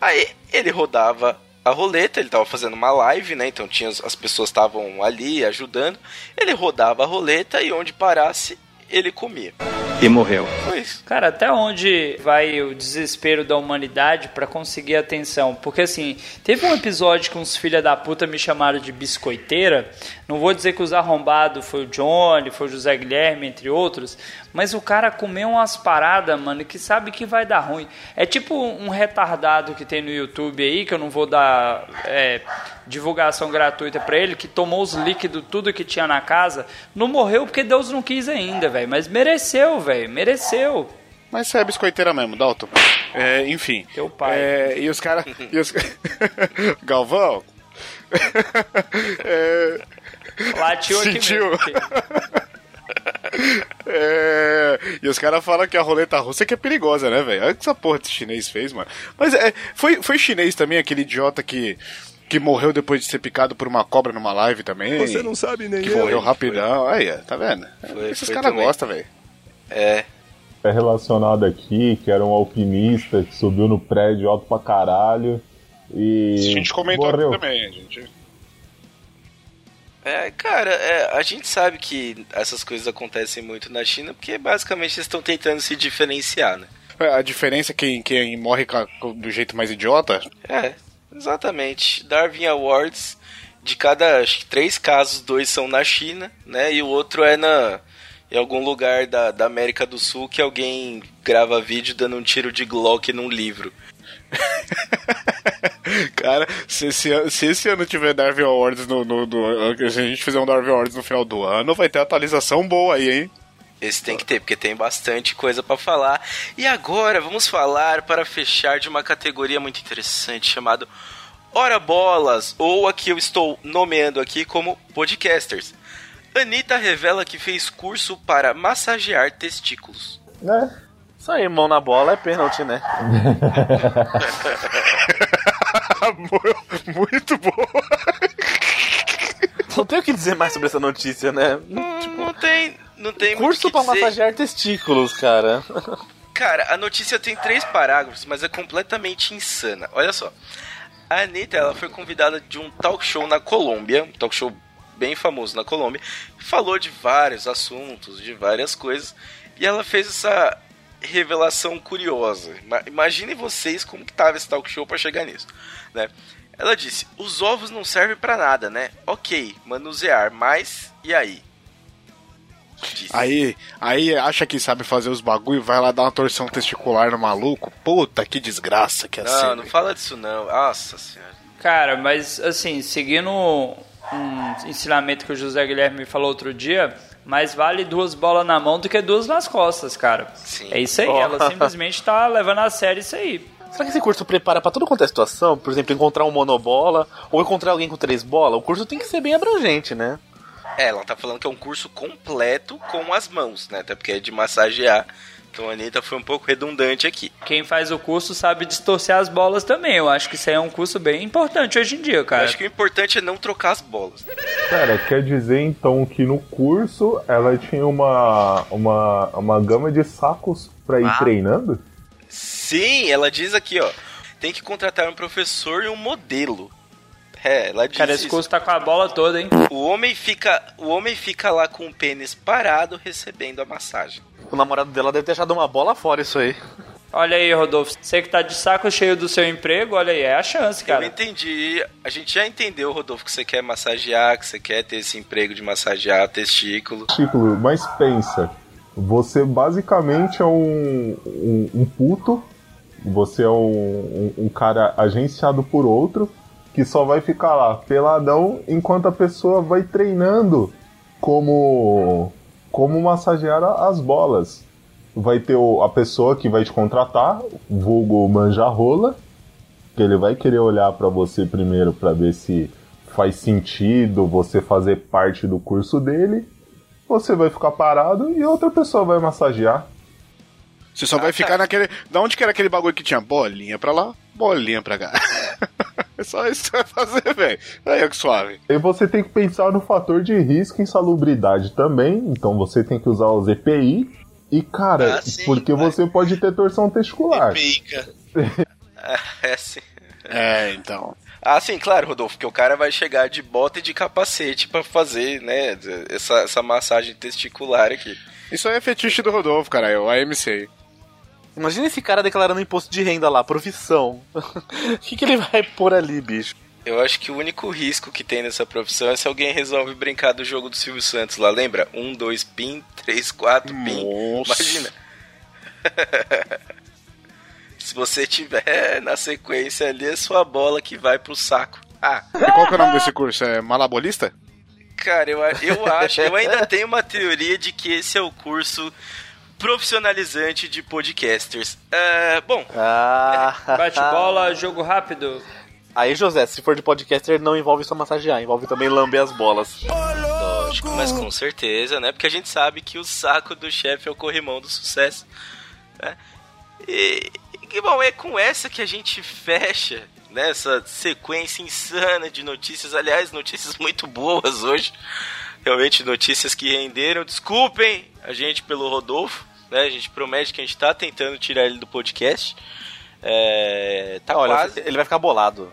Aí ele rodava a roleta, ele tava fazendo uma live, né? Então tinha as pessoas estavam ali ajudando. Ele rodava a roleta e onde parasse ele comia. E morreu. Cara, até onde vai o desespero da humanidade pra conseguir atenção? Porque assim, teve um episódio que uns filha da puta me chamaram de biscoiteira. Não vou dizer que os arrombados foi o Johnny, foi o José Guilherme, entre outros. Mas o cara comeu umas paradas, mano, que sabe que vai dar ruim. É tipo um retardado que tem no YouTube aí, que eu não vou dar é, divulgação gratuita pra ele, que tomou os líquidos, tudo que tinha na casa. Não morreu porque Deus não quis ainda, velho. Mas mereceu, velho. Mereceu. Mas você é biscoiteira mesmo, Dalton. É, enfim. Teu pai. É, e os caras. Os... Galvão? é, Latiu aqui Sentiu. mesmo. é, e os caras falam que a roleta russa que é perigosa, né, velho? Olha o que essa porra desse chinês fez, mano. Mas é, foi, foi chinês também, aquele idiota que. Que morreu depois de ser picado por uma cobra numa live também. Você não sabe nem Que eu. morreu rapidão. Aí, ó, tá vendo? Foi- Esses foi caras gostam, velho. É. É relacionado aqui, que era um alpinista que subiu no prédio alto pra caralho e A gente comentou aqui morreu. também, a gente. É, cara, é, a gente sabe que essas coisas acontecem muito na China porque basicamente eles estão tentando se diferenciar, né? É, A diferença é que quem morre do jeito mais idiota É, exatamente. Darwin Awards, de cada acho que três casos, dois são na China, né? E o outro é na em algum lugar da, da América do Sul que alguém grava vídeo dando um tiro de Glock num livro. Cara, se esse, ano, se esse ano tiver Darwin Awards no, no, no- Se a gente fizer um Darwin Awards no final do ano, vai ter atualização boa aí, hein? Esse tem que ter, porque tem bastante coisa pra falar. E agora vamos falar para fechar de uma categoria muito interessante chamado Ora Bolas, ou a que eu estou nomeando aqui como podcasters. Anitta revela que fez curso para massagear testículos. É. Isso aí, mão na bola é pênalti, né? Muito boa. Não tenho o que dizer mais sobre essa notícia, né? não tem, não tem Curso muito pra o que dizer. massagear testículos, cara. Cara, a notícia tem três parágrafos, mas é completamente insana. Olha só. A Anitta, ela foi convidada de um talk show na Colômbia, um talk show bem famoso na Colômbia, falou de vários assuntos, de várias coisas, e ela fez essa revelação curiosa. Ima- Imaginem vocês como que tava esse talk show pra chegar nisso, né? Ela disse: "Os ovos não servem pra nada, né? OK, manusear, mas e aí?" Disse. Aí, aí acha que sabe fazer os bagulho, vai lá dar uma torção testicular no maluco. Puta, que desgraça que é Não, assim. não fala disso não. Nossa senhora. Cara, mas assim, seguindo um ensinamento que o José Guilherme me falou outro dia, mais vale duas bolas na mão do que duas nas costas, cara. Sim. É isso aí, ela simplesmente tá levando a sério isso aí. Será que esse curso prepara pra toda quanto é situação? Por exemplo, encontrar um monobola ou encontrar alguém com três bolas? O curso tem que ser bem abrangente, né? É, ela tá falando que é um curso completo com as mãos, né? Até porque é de massagear. Então a Anitta foi um pouco redundante aqui. Quem faz o curso sabe distorcer as bolas também. Eu acho que isso aí é um curso bem importante hoje em dia, Eu cara. acho que o importante é não trocar as bolas. Pera, quer dizer então que no curso ela tinha uma, uma, uma gama de sacos pra ir Ah. treinando? Sim, ela diz aqui, ó. Tem que contratar um professor e um modelo. É, ela diz Cara, esse isso. curso tá com a bola toda, hein? O homem fica, o homem fica lá com o pênis parado recebendo a massagem. O namorado dela deve ter achado uma bola fora isso aí. Olha aí, Rodolfo. Você que tá de saco cheio do seu emprego, olha aí, é a chance, Eu cara. entendi. A gente já entendeu, Rodolfo, que você quer massagear, que você quer ter esse emprego de massagear testículo. Título, mas pensa, você basicamente é um, um, um puto, você é um, um, um cara agenciado por outro, que só vai ficar lá peladão enquanto a pessoa vai treinando como, como massagear as bolas. Vai ter o- a pessoa que vai te contratar, vulgo manjarrola, que ele vai querer olhar pra você primeiro pra ver se faz sentido você fazer parte do curso dele. Você vai ficar parado e outra pessoa vai massagear. Você só vai ficar naquele. Da onde que era aquele bagulho que tinha bolinha pra lá, bolinha pra cá? é só isso que você vai fazer, velho. Aí, ó, que suave. E você tem que pensar no fator de risco e insalubridade também. Então você tem que usar os EPI. E, cara, Ah, sim, porque vai. você pode ter torção testicular. Pica. é assim. É, então. Ah, sim, claro, Rodolfo, que o cara vai chegar de bota e de capacete pra fazer, né, essa, essa massagem testicular aqui. Isso aí é fetiche do Rodolfo, cara. É o AMC. Imagina esse cara declarando imposto de renda lá, profissão. O que, que ele vai pôr ali, bicho? Eu acho que o único risco que tem nessa profissão é se alguém resolve brincar do jogo do Silvio Santos lá, lembra? Um, dois, pin, três, quatro, pin. Nossa. Imagina. se você tiver na sequência ali, é sua bola que vai pro saco. Ah, E qual que é o nome desse curso? É malabolista? Cara, eu, eu acho, eu ainda tenho uma teoria de que esse é o curso profissionalizante de podcasters. É, bom, Ah, Bate bola, jogo rápido. Aí, José, se for de podcaster, não envolve só massagear, envolve também lamber as bolas. lógico, mas com certeza, né? Porque a gente sabe que o saco do chefe é o corrimão do sucesso. Né? E, e, bom, é com essa que a gente fecha né, essa sequência insana de notícias. Aliás, notícias muito boas hoje. Realmente notícias que renderam. Desculpem a gente pelo Rodolfo. Né? A gente promete que a gente tá tentando tirar ele do podcast. É, tá Olha, quase. ele vai ficar bolado.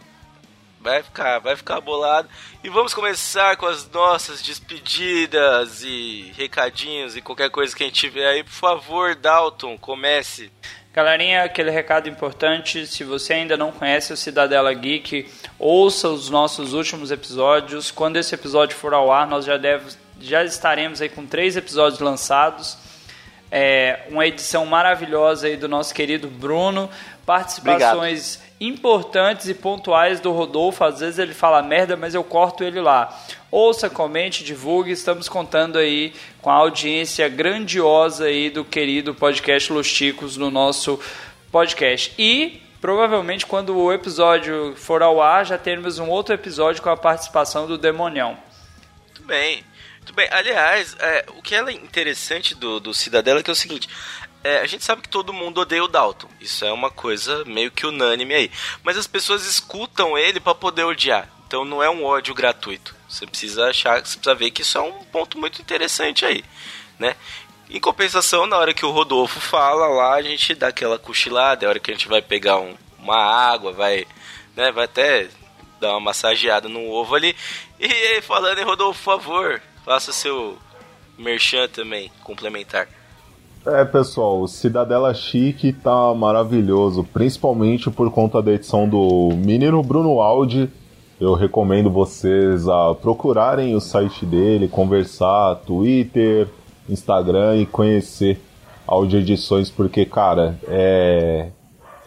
Vai ficar, vai ficar bolado. E vamos começar com as nossas despedidas e recadinhos e qualquer coisa que a gente tiver aí. Por favor, Dalton, comece. Galerinha, aquele recado importante, se você ainda não conhece o Cidadela Geek, ouça os nossos últimos episódios. Quando esse episódio for ao ar, nós já, deve, já estaremos aí com três episódios lançados. É, uma edição maravilhosa aí do nosso querido Bruno, participações importantes e pontuais do Rodolfo. Às vezes ele fala merda, mas eu corto ele lá. Ouça, comente, divulgue. Estamos contando aí com a audiência grandiosa aí do querido podcast Los Ticos no nosso podcast. E provavelmente quando o episódio for ao ar, já teremos um outro episódio com a participação do Demonião. Muito bem. Muito bem. Aliás, é, o que é interessante do, do Cidadela é que é o seguinte. é, a gente sabe que todo mundo odeia o Dalton. Isso é uma coisa meio que unânime aí. Mas as pessoas escutam ele pra poder odiar. Então não é um ódio gratuito. Você precisa achar, você precisa ver que isso é um ponto muito interessante aí, né? Em compensação, na hora que o Rodolfo fala lá, a gente dá aquela cochilada, é a hora que a gente vai pegar um- uma água, vai, né, vai até dar uma massageada no ovo ali. E falando em Rodolfo, por favor, faça seu merchan também, complementar. É, pessoal, o Cidadela Chique tá maravilhoso, principalmente por conta da edição do menino Bruno Aldi. Eu recomendo vocês a procurarem o site dele, conversar, Twitter, Instagram e conhecer Audio Edições, porque, cara, é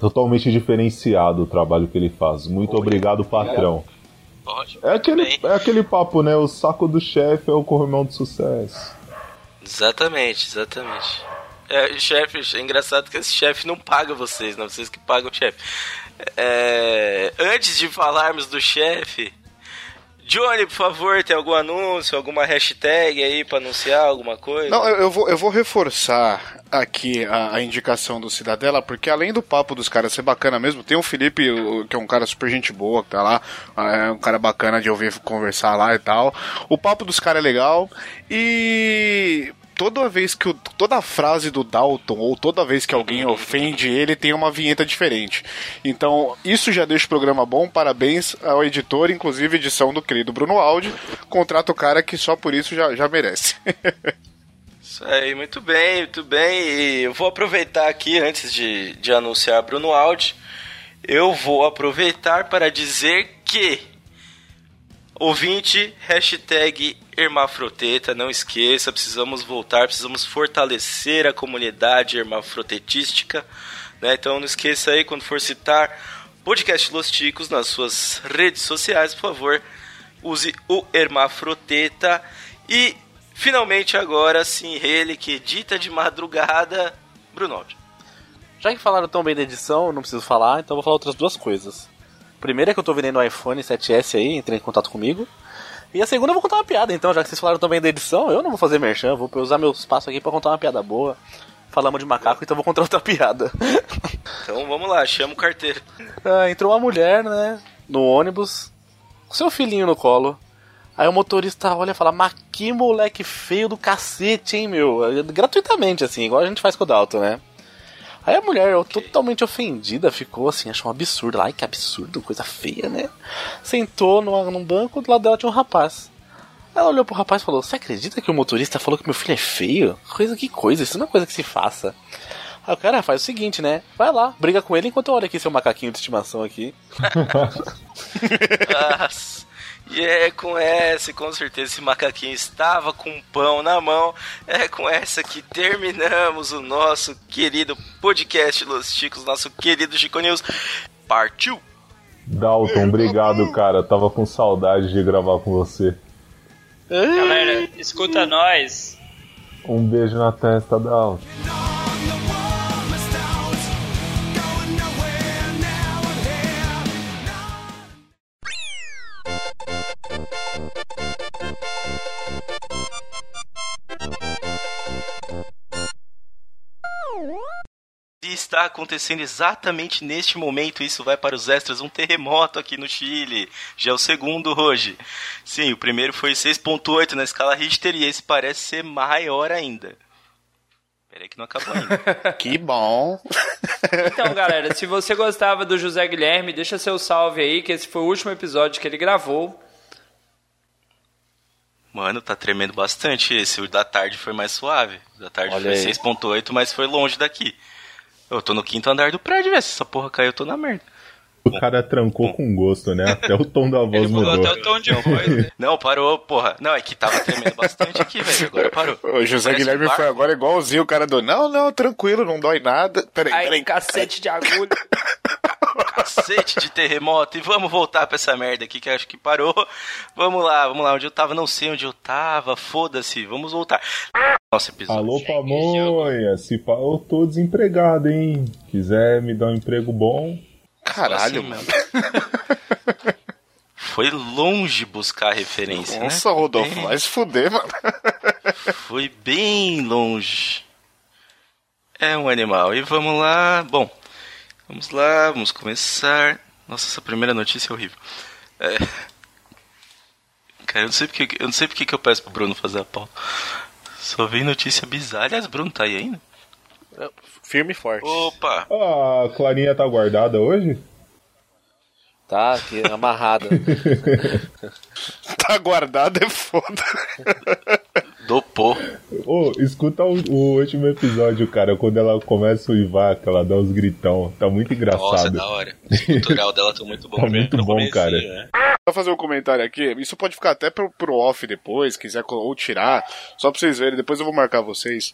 totalmente diferenciado o trabalho que ele faz. Muito obrigado, patrão. É aquele, Bem. é aquele papo, né? O saco do chefe é o corrimão de sucesso. Exatamente, exatamente. É, chefe, é engraçado que esse chefe não paga vocês, não vocês que pagam o chefe. É, antes de falarmos do chefe, Johnny, por favor, tem algum anúncio, alguma hashtag aí pra anunciar alguma coisa? Não, eu, eu vou, eu vou reforçar aqui a, a indicação do Cidadela, porque além do papo dos caras ser bacana mesmo, tem o Felipe, que é um cara super gente boa, que tá lá, é um cara bacana de ouvir conversar lá e tal. O papo dos caras é legal e toda vez que o, toda frase do Dalton ou toda vez que alguém ofende ele tem uma vinheta diferente. Então, isso já deixa o programa bom. Parabéns ao editor, inclusive edição do querido Bruno Aldi. Contrata o cara que só por isso já, já merece. Isso aí, muito bem, muito bem. E eu vou aproveitar aqui, antes de, de anunciar Bruno Aldi, eu vou aproveitar para dizer que ouvinte, hashtag Hermafroteta, não esqueça, precisamos voltar, precisamos fortalecer a comunidade hermafrotetística, né? Então não esqueça aí, quando for citar podcast Los Ticos nas suas redes sociais, por favor, use o Hermafroteta e finalmente agora sim ele que edita de madrugada, Bruno. Já que falaram tão bem da edição, não preciso falar, então vou falar outras duas coisas. Primeiro é que eu tô vendendo o iPhone 7S aí, entrei em contato comigo. E a segunda eu vou contar uma piada, então, já que vocês falaram tão bem da edição, eu não vou fazer merchan, vou usar meu espaço aqui pra contar uma piada boa. Falamos de macaco, então eu vou contar outra piada. Então vamos lá, chama o carteiro. Ah, entrou uma mulher, né, no ônibus, com seu filhinho no colo. Aí o motorista olha e fala, mas que moleque feio do cacete, hein, meu? Gratuitamente, assim, igual a gente faz com o Dalton, né? Aí a mulher, totalmente ofendida, ficou assim, achou um absurdo. Ai, que absurdo, coisa feia, né? Sentou numa, num banco, do lado dela tinha um rapaz. Ela olhou pro rapaz e falou: Você acredita que o motorista falou que meu filho é feio? Coisa que coisa, isso não é coisa que se faça. Aí o cara faz o seguinte, né? Vai lá, briga com ele enquanto eu olho aqui seu macaquinho de estimação aqui. Nossa. E é com essa, com certeza esse macaquinho estava com um pão na mão. É com essa que terminamos o nosso querido podcast Los Chicos, nosso querido Chico News. Partiu! Dalton, obrigado, cara. Tava com saudade de gravar com você. Galera, escuta nós. Um beijo na testa, Dalton. E está acontecendo exatamente neste momento. Isso vai para os extras. Um terremoto aqui no Chile. Já é o segundo hoje. Sim, o primeiro foi 6.8 na escala Richter e esse parece ser maior ainda. Peraí que não acabou ainda. que bom. Então, galera, se você gostava do José Guilherme, deixa seu salve aí, que esse foi o último episódio que ele gravou. Mano, tá tremendo bastante esse. O da tarde foi mais suave. O da tarde Olha foi aí. 6.8, mas foi longe daqui. Eu tô no quinto andar do prédio, velho. Se essa porra caiu, eu tô na merda. O cara trancou com gosto, né? Até o tom da voz mudou. tom de voz, né? Não, parou, porra. Não, é que tava tremendo bastante aqui, velho. Agora parou. O José Parece Guilherme foi agora igualzinho o cara do. Não, não, tranquilo, não dói nada. Peraí, Ai, peraí. cacete de agulha. Cacete de terremoto. E vamos voltar pra essa merda aqui que eu acho que parou. Vamos lá, vamos lá. Onde eu tava, não sei onde eu tava. Foda-se, vamos voltar. Nosso episódio. Alô, pamonha. Se pá, eu tô desempregado, hein? Quiser me dar um emprego bom. Caralho, Assim mano. foi longe buscar a referência, né? Nossa, Rodolfo, Bem- vai se fuder, mano. Foi bem longe. É um animal. E vamos lá. Bom, vamos lá, vamos começar. Nossa, essa primeira notícia é horrível. É... Cara, eu não sei porque eu não sei porque que eu peço pro Bruno fazer a pauta. Só vem notícia bizarra. Aliás, Bruno tá aí ainda? Firme e forte. Opa! Ah, a Clarinha tá guardada hoje? Tá aqui, amarrada. Tá guardado é foda. Dopou. Ô, escuta o, o último episódio, cara, quando ela começa a uivar, que ela dá uns gritão. Tá muito Nossa, engraçado. da hora. O tutorial dela tá muito bom. Tá muito bom, cara. né? Só fazer um comentário aqui. Isso pode ficar até pro, pro off depois, quiser ou tirar, só pra vocês verem. Depois eu vou marcar vocês.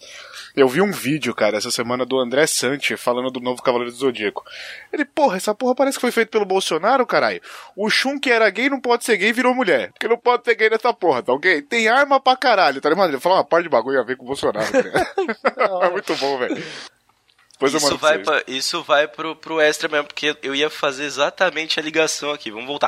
Eu vi um vídeo, cara, essa semana do André Sante falando do novo Cavaleiro do Zodíaco. Ele, porra, essa porra parece que foi feito pelo Bolsonaro, caralho. O Shun que era gay não pode ser gay virou mulher. Porque não pode ser gay nessa porra, tá ok? Tem arma pra caralho, tá ligado? Ele falou uma parte de bagulho a ver com o Bolsonaro? É muito bom, velho. Depois Isso vai, pra, isso vai pro, pro extra mesmo, porque eu ia fazer exatamente a ligação aqui. Vamos voltar.